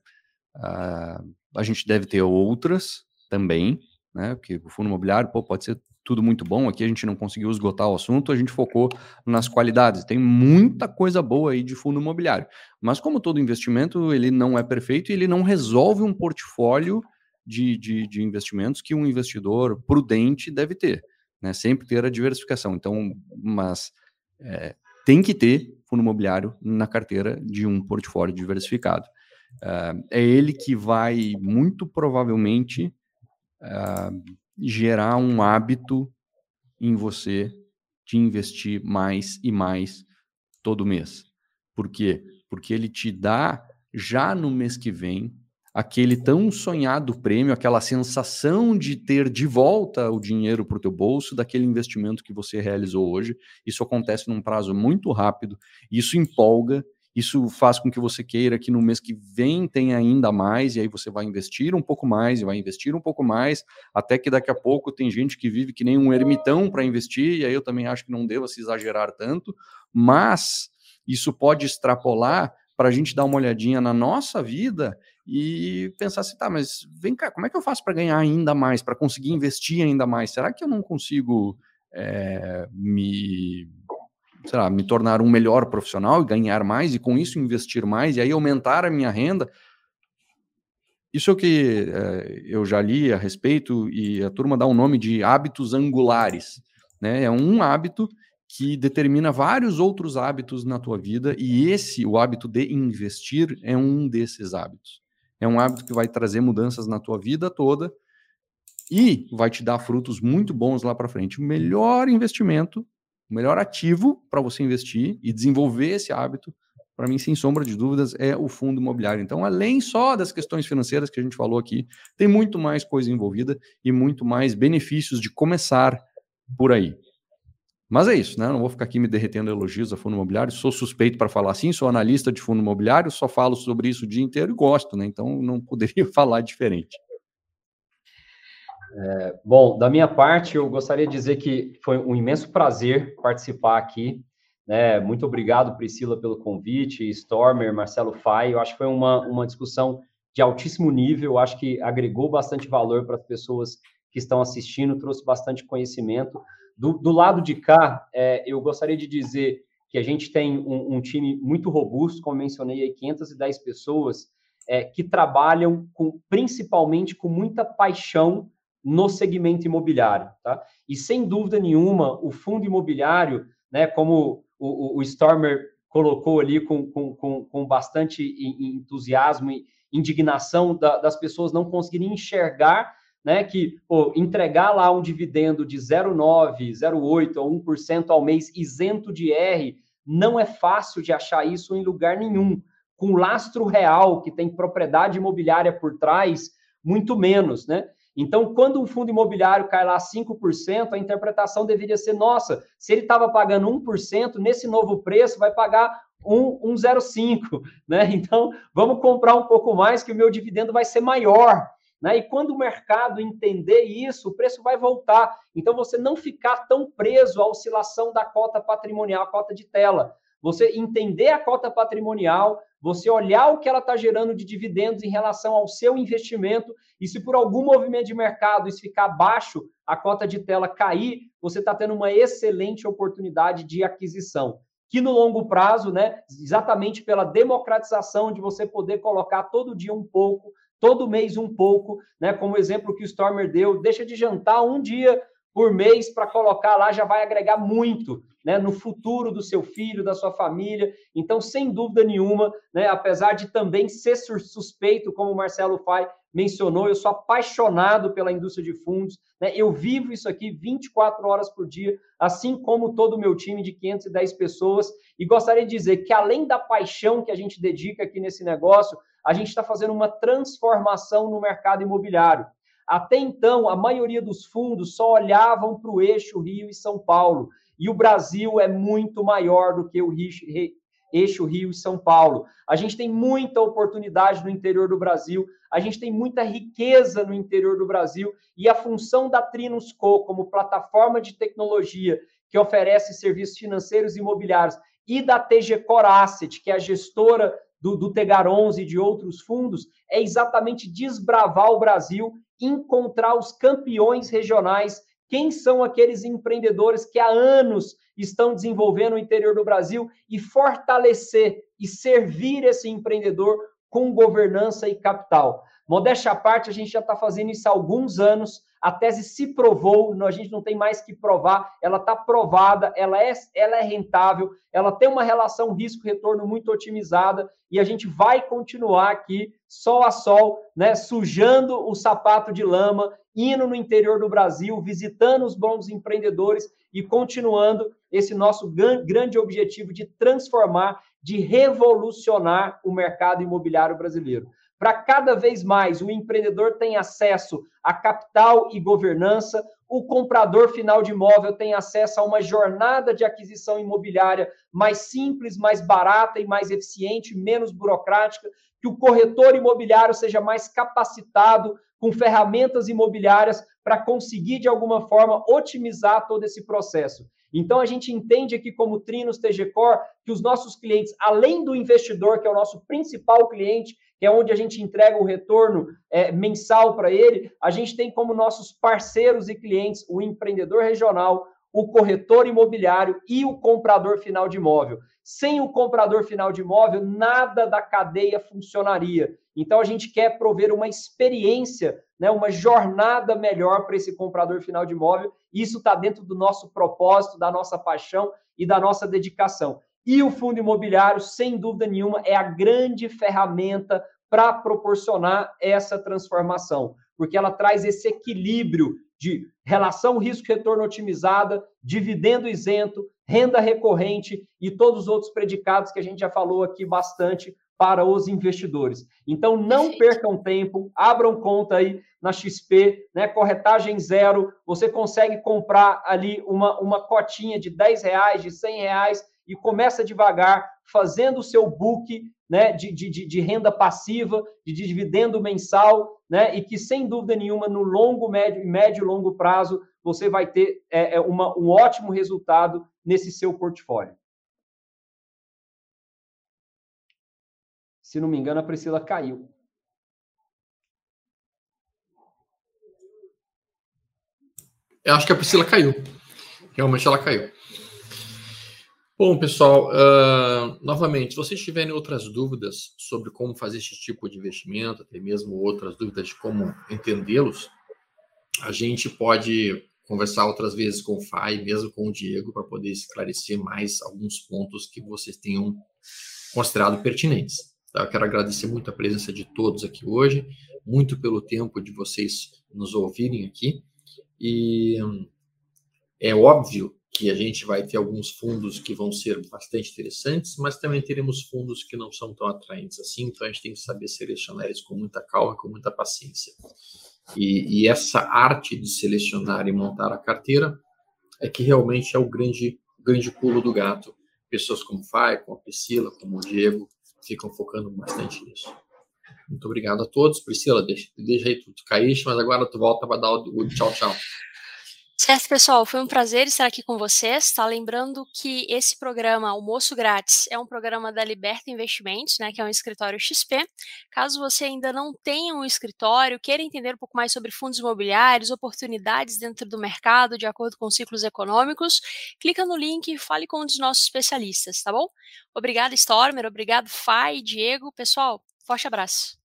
Uh, a gente deve ter outras também, né? Porque o fundo imobiliário pô, pode ser tudo muito bom. Aqui a gente não conseguiu esgotar o assunto, a gente focou nas qualidades. Tem muita coisa boa aí de fundo imobiliário. Mas como todo investimento, ele não é perfeito e ele não resolve um portfólio de, de, de investimentos que um investidor prudente deve ter. Né? Sempre ter a diversificação. Então, mas é, tem que ter fundo imobiliário na carteira de um portfólio diversificado. Uh, é ele que vai, muito provavelmente, uh, gerar um hábito em você de investir mais e mais todo mês. Por quê? Porque ele te dá, já no mês que vem, aquele tão sonhado prêmio, aquela sensação de ter de volta o dinheiro para o teu bolso daquele investimento que você realizou hoje. Isso acontece num prazo muito rápido, isso empolga Isso faz com que você queira que no mês que vem tenha ainda mais, e aí você vai investir um pouco mais, e vai investir um pouco mais, até que daqui a pouco tem gente que vive que nem um ermitão para investir, e aí eu também acho que não deva se exagerar tanto, mas isso pode extrapolar para a gente dar uma olhadinha na nossa vida e pensar assim, tá, mas vem cá, como é que eu faço para ganhar ainda mais, para conseguir investir ainda mais? Será que eu não consigo é, me sei lá, me tornar um melhor profissional e ganhar mais, e com isso investir mais, e aí aumentar a minha renda. Isso é o que é, eu já li a respeito, e a turma dá o um nome de hábitos angulares. Né? É um hábito que determina vários outros hábitos na tua vida, e esse, o hábito de investir, é um desses hábitos. É um hábito que vai trazer mudanças na tua vida toda e vai te dar frutos muito bons lá para frente. O melhor investimento o melhor ativo para você investir e desenvolver esse hábito, para mim, sem sombra de dúvidas, é o fundo imobiliário. Então, além só das questões financeiras que a gente falou aqui, tem muito mais coisa envolvida e muito mais benefícios de começar por aí. Mas é isso, né? Não vou ficar aqui me derretendo elogios a fundo imobiliário. Sou suspeito para falar assim, sou analista de fundo imobiliário, só falo sobre isso o dia inteiro e gosto, né? Então não poderia falar diferente. É, bom, da minha parte, eu gostaria de dizer que foi um imenso prazer participar aqui. Né? Muito obrigado, Priscila, pelo convite, Stormer, Marcelo Fai. Eu acho que foi uma, uma discussão de altíssimo nível, eu acho que agregou bastante valor para as pessoas que estão assistindo, trouxe bastante conhecimento. Do, do lado de cá, é, eu gostaria de dizer que a gente tem um, um, time muito robusto, como mencionei aí, 510 pessoas, é, que trabalham com, principalmente com muita paixão no segmento imobiliário. Tá? E sem dúvida nenhuma, o fundo imobiliário, né, como o, o Stormer colocou ali com, com, com, com bastante entusiasmo e indignação da, das pessoas não conseguirem enxergar né, que pô, entregar lá um dividendo de 0,9, 0,8 ou 1% ao mês isento de R, não é fácil de achar isso em lugar nenhum. Com lastro real, que tem propriedade imobiliária por trás, muito menos, né? Então, quando um fundo imobiliário cai lá 5%, a interpretação deveria ser: nossa, se ele estava pagando 1%, nesse novo preço vai pagar 1,05%. Né? Então, vamos comprar um pouco mais, que o meu dividendo vai ser maior. Né? E quando o mercado entender isso, o preço vai voltar. Então, você não ficar tão preso à oscilação da cota patrimonial, a cota de tela. Você entender a cota patrimonial, você olhar o que ela está gerando de dividendos em relação ao seu investimento, e se por algum movimento de mercado isso ficar abaixo, a cota de tela cair, você está tendo uma excelente oportunidade de aquisição. Que no longo prazo, né, exatamente pela democratização de você poder colocar todo dia um pouco, todo mês um pouco, né, como exemplo que o Stormer deu, deixa de jantar um dia por mês para colocar lá já vai agregar muito né, no futuro do seu filho, da sua família. Então, sem dúvida nenhuma, né, apesar de também ser suspeito, como o Marcelo Fai mencionou, eu sou apaixonado pela indústria de fundos. Né, eu vivo isso aqui 24 horas por dia, assim como todo o meu time de 510 pessoas. E gostaria de dizer que, além da paixão que a gente dedica aqui nesse negócio, a gente está fazendo uma transformação no mercado imobiliário. Até então, a maioria dos fundos só olhavam para o eixo Rio e São Paulo. E o Brasil é muito maior do que o eixo Rio e São Paulo. A gente tem muita oportunidade no interior do Brasil, a gente tem muita riqueza no interior do Brasil e a função da Trinus Co como plataforma de tecnologia que oferece serviços financeiros e imobiliários e da TG Core Asset, que é a gestora do, do Tegar 11 e de outros fundos, é exatamente desbravar o Brasil encontrar os campeões regionais, quem são aqueles empreendedores que há anos estão desenvolvendo o interior do Brasil e fortalecer e servir esse empreendedor com governança e capital. Modéstia à parte, a gente já está fazendo isso há alguns anos. A tese se provou, a gente não tem mais que provar, ela está provada, ela é, ela é rentável, ela tem uma relação risco-retorno muito otimizada e a gente vai continuar aqui, sol a sol, né, sujando o sapato de lama, indo no interior do Brasil, visitando os bons empreendedores e continuando esse nosso grande objetivo de transformar, de revolucionar o mercado imobiliário brasileiro. Para cada vez mais o empreendedor tem acesso a capital e governança, o comprador final de imóvel tem acesso a uma jornada de aquisição imobiliária mais simples, mais barata e mais eficiente, menos burocrática, que o corretor imobiliário seja mais capacitado com ferramentas imobiliárias para conseguir, de alguma forma, otimizar todo esse processo. Então, a gente entende aqui, como Trinos TGCor, que os nossos clientes, além do investidor, que é o nosso principal cliente, que é onde a gente entrega o retorno é, mensal para ele, a gente tem como nossos parceiros e clientes o empreendedor regional, o corretor imobiliário e o comprador final de imóvel. Sem o comprador final de imóvel, nada da cadeia funcionaria. Então, a gente quer prover uma experiência, né, uma jornada melhor para esse comprador final de imóvel. Isso está dentro do nosso propósito, da nossa paixão e da nossa dedicação. E o fundo imobiliário, sem dúvida nenhuma, é a grande ferramenta para proporcionar essa transformação, porque ela traz esse equilíbrio de relação risco-retorno otimizada, dividendo isento, renda recorrente e todos os outros predicados que a gente já falou aqui bastante para os investidores. Então, não percam tempo, abram conta aí na XP, né? Corretagem zero, você consegue comprar ali uma, uma cotinha de 10 reais, de 100 reais e começa devagar, fazendo o seu book né, de, de, de renda passiva, de dividendo mensal, né, e que, sem dúvida nenhuma, no longo, médio, médio e longo prazo, você vai ter é, é, uma, um ótimo resultado nesse seu portfólio. Se não me engano, a Priscila caiu. Eu acho que a Priscila caiu. Realmente ela caiu. Bom, pessoal, uh, novamente, se vocês tiverem outras dúvidas sobre como fazer esse tipo de investimento, até mesmo outras dúvidas de como entendê-los, a gente pode conversar outras vezes com o Fai, mesmo com o Diego, para poder esclarecer mais alguns pontos que vocês tenham considerado pertinentes. Tá? Eu quero agradecer muito a presença de todos aqui hoje, muito pelo tempo de vocês nos ouvirem aqui. E é óbvio que a gente vai ter alguns fundos que vão ser bastante interessantes, mas também teremos fundos que não são tão atraentes assim, então a gente tem que saber selecionar eles com muita calma, com muita paciência. E, e essa arte de selecionar e montar a carteira é que realmente é o grande, grande pulo do gato. Pessoas como o Fai, como a Priscila, como o Diego, ficam focando bastante nisso. Muito obrigado a todos. Priscila, deixa, deixa aí tu, tu caíste, mas agora tu volta para dar o, o tchau, tchau. Certo, pessoal, foi um prazer estar aqui com vocês. Tá lembrando que esse programa Almoço Grátis é um programa da Liberta Investimentos, né, que é um escritório XP. Caso você ainda não tenha um escritório, queira entender um pouco mais sobre fundos imobiliários, oportunidades dentro do mercado, de acordo com ciclos econômicos, clica no link e fale com um dos nossos especialistas, tá bom? Obrigado, Stormer, obrigado, Fai, Diego. Pessoal, forte abraço.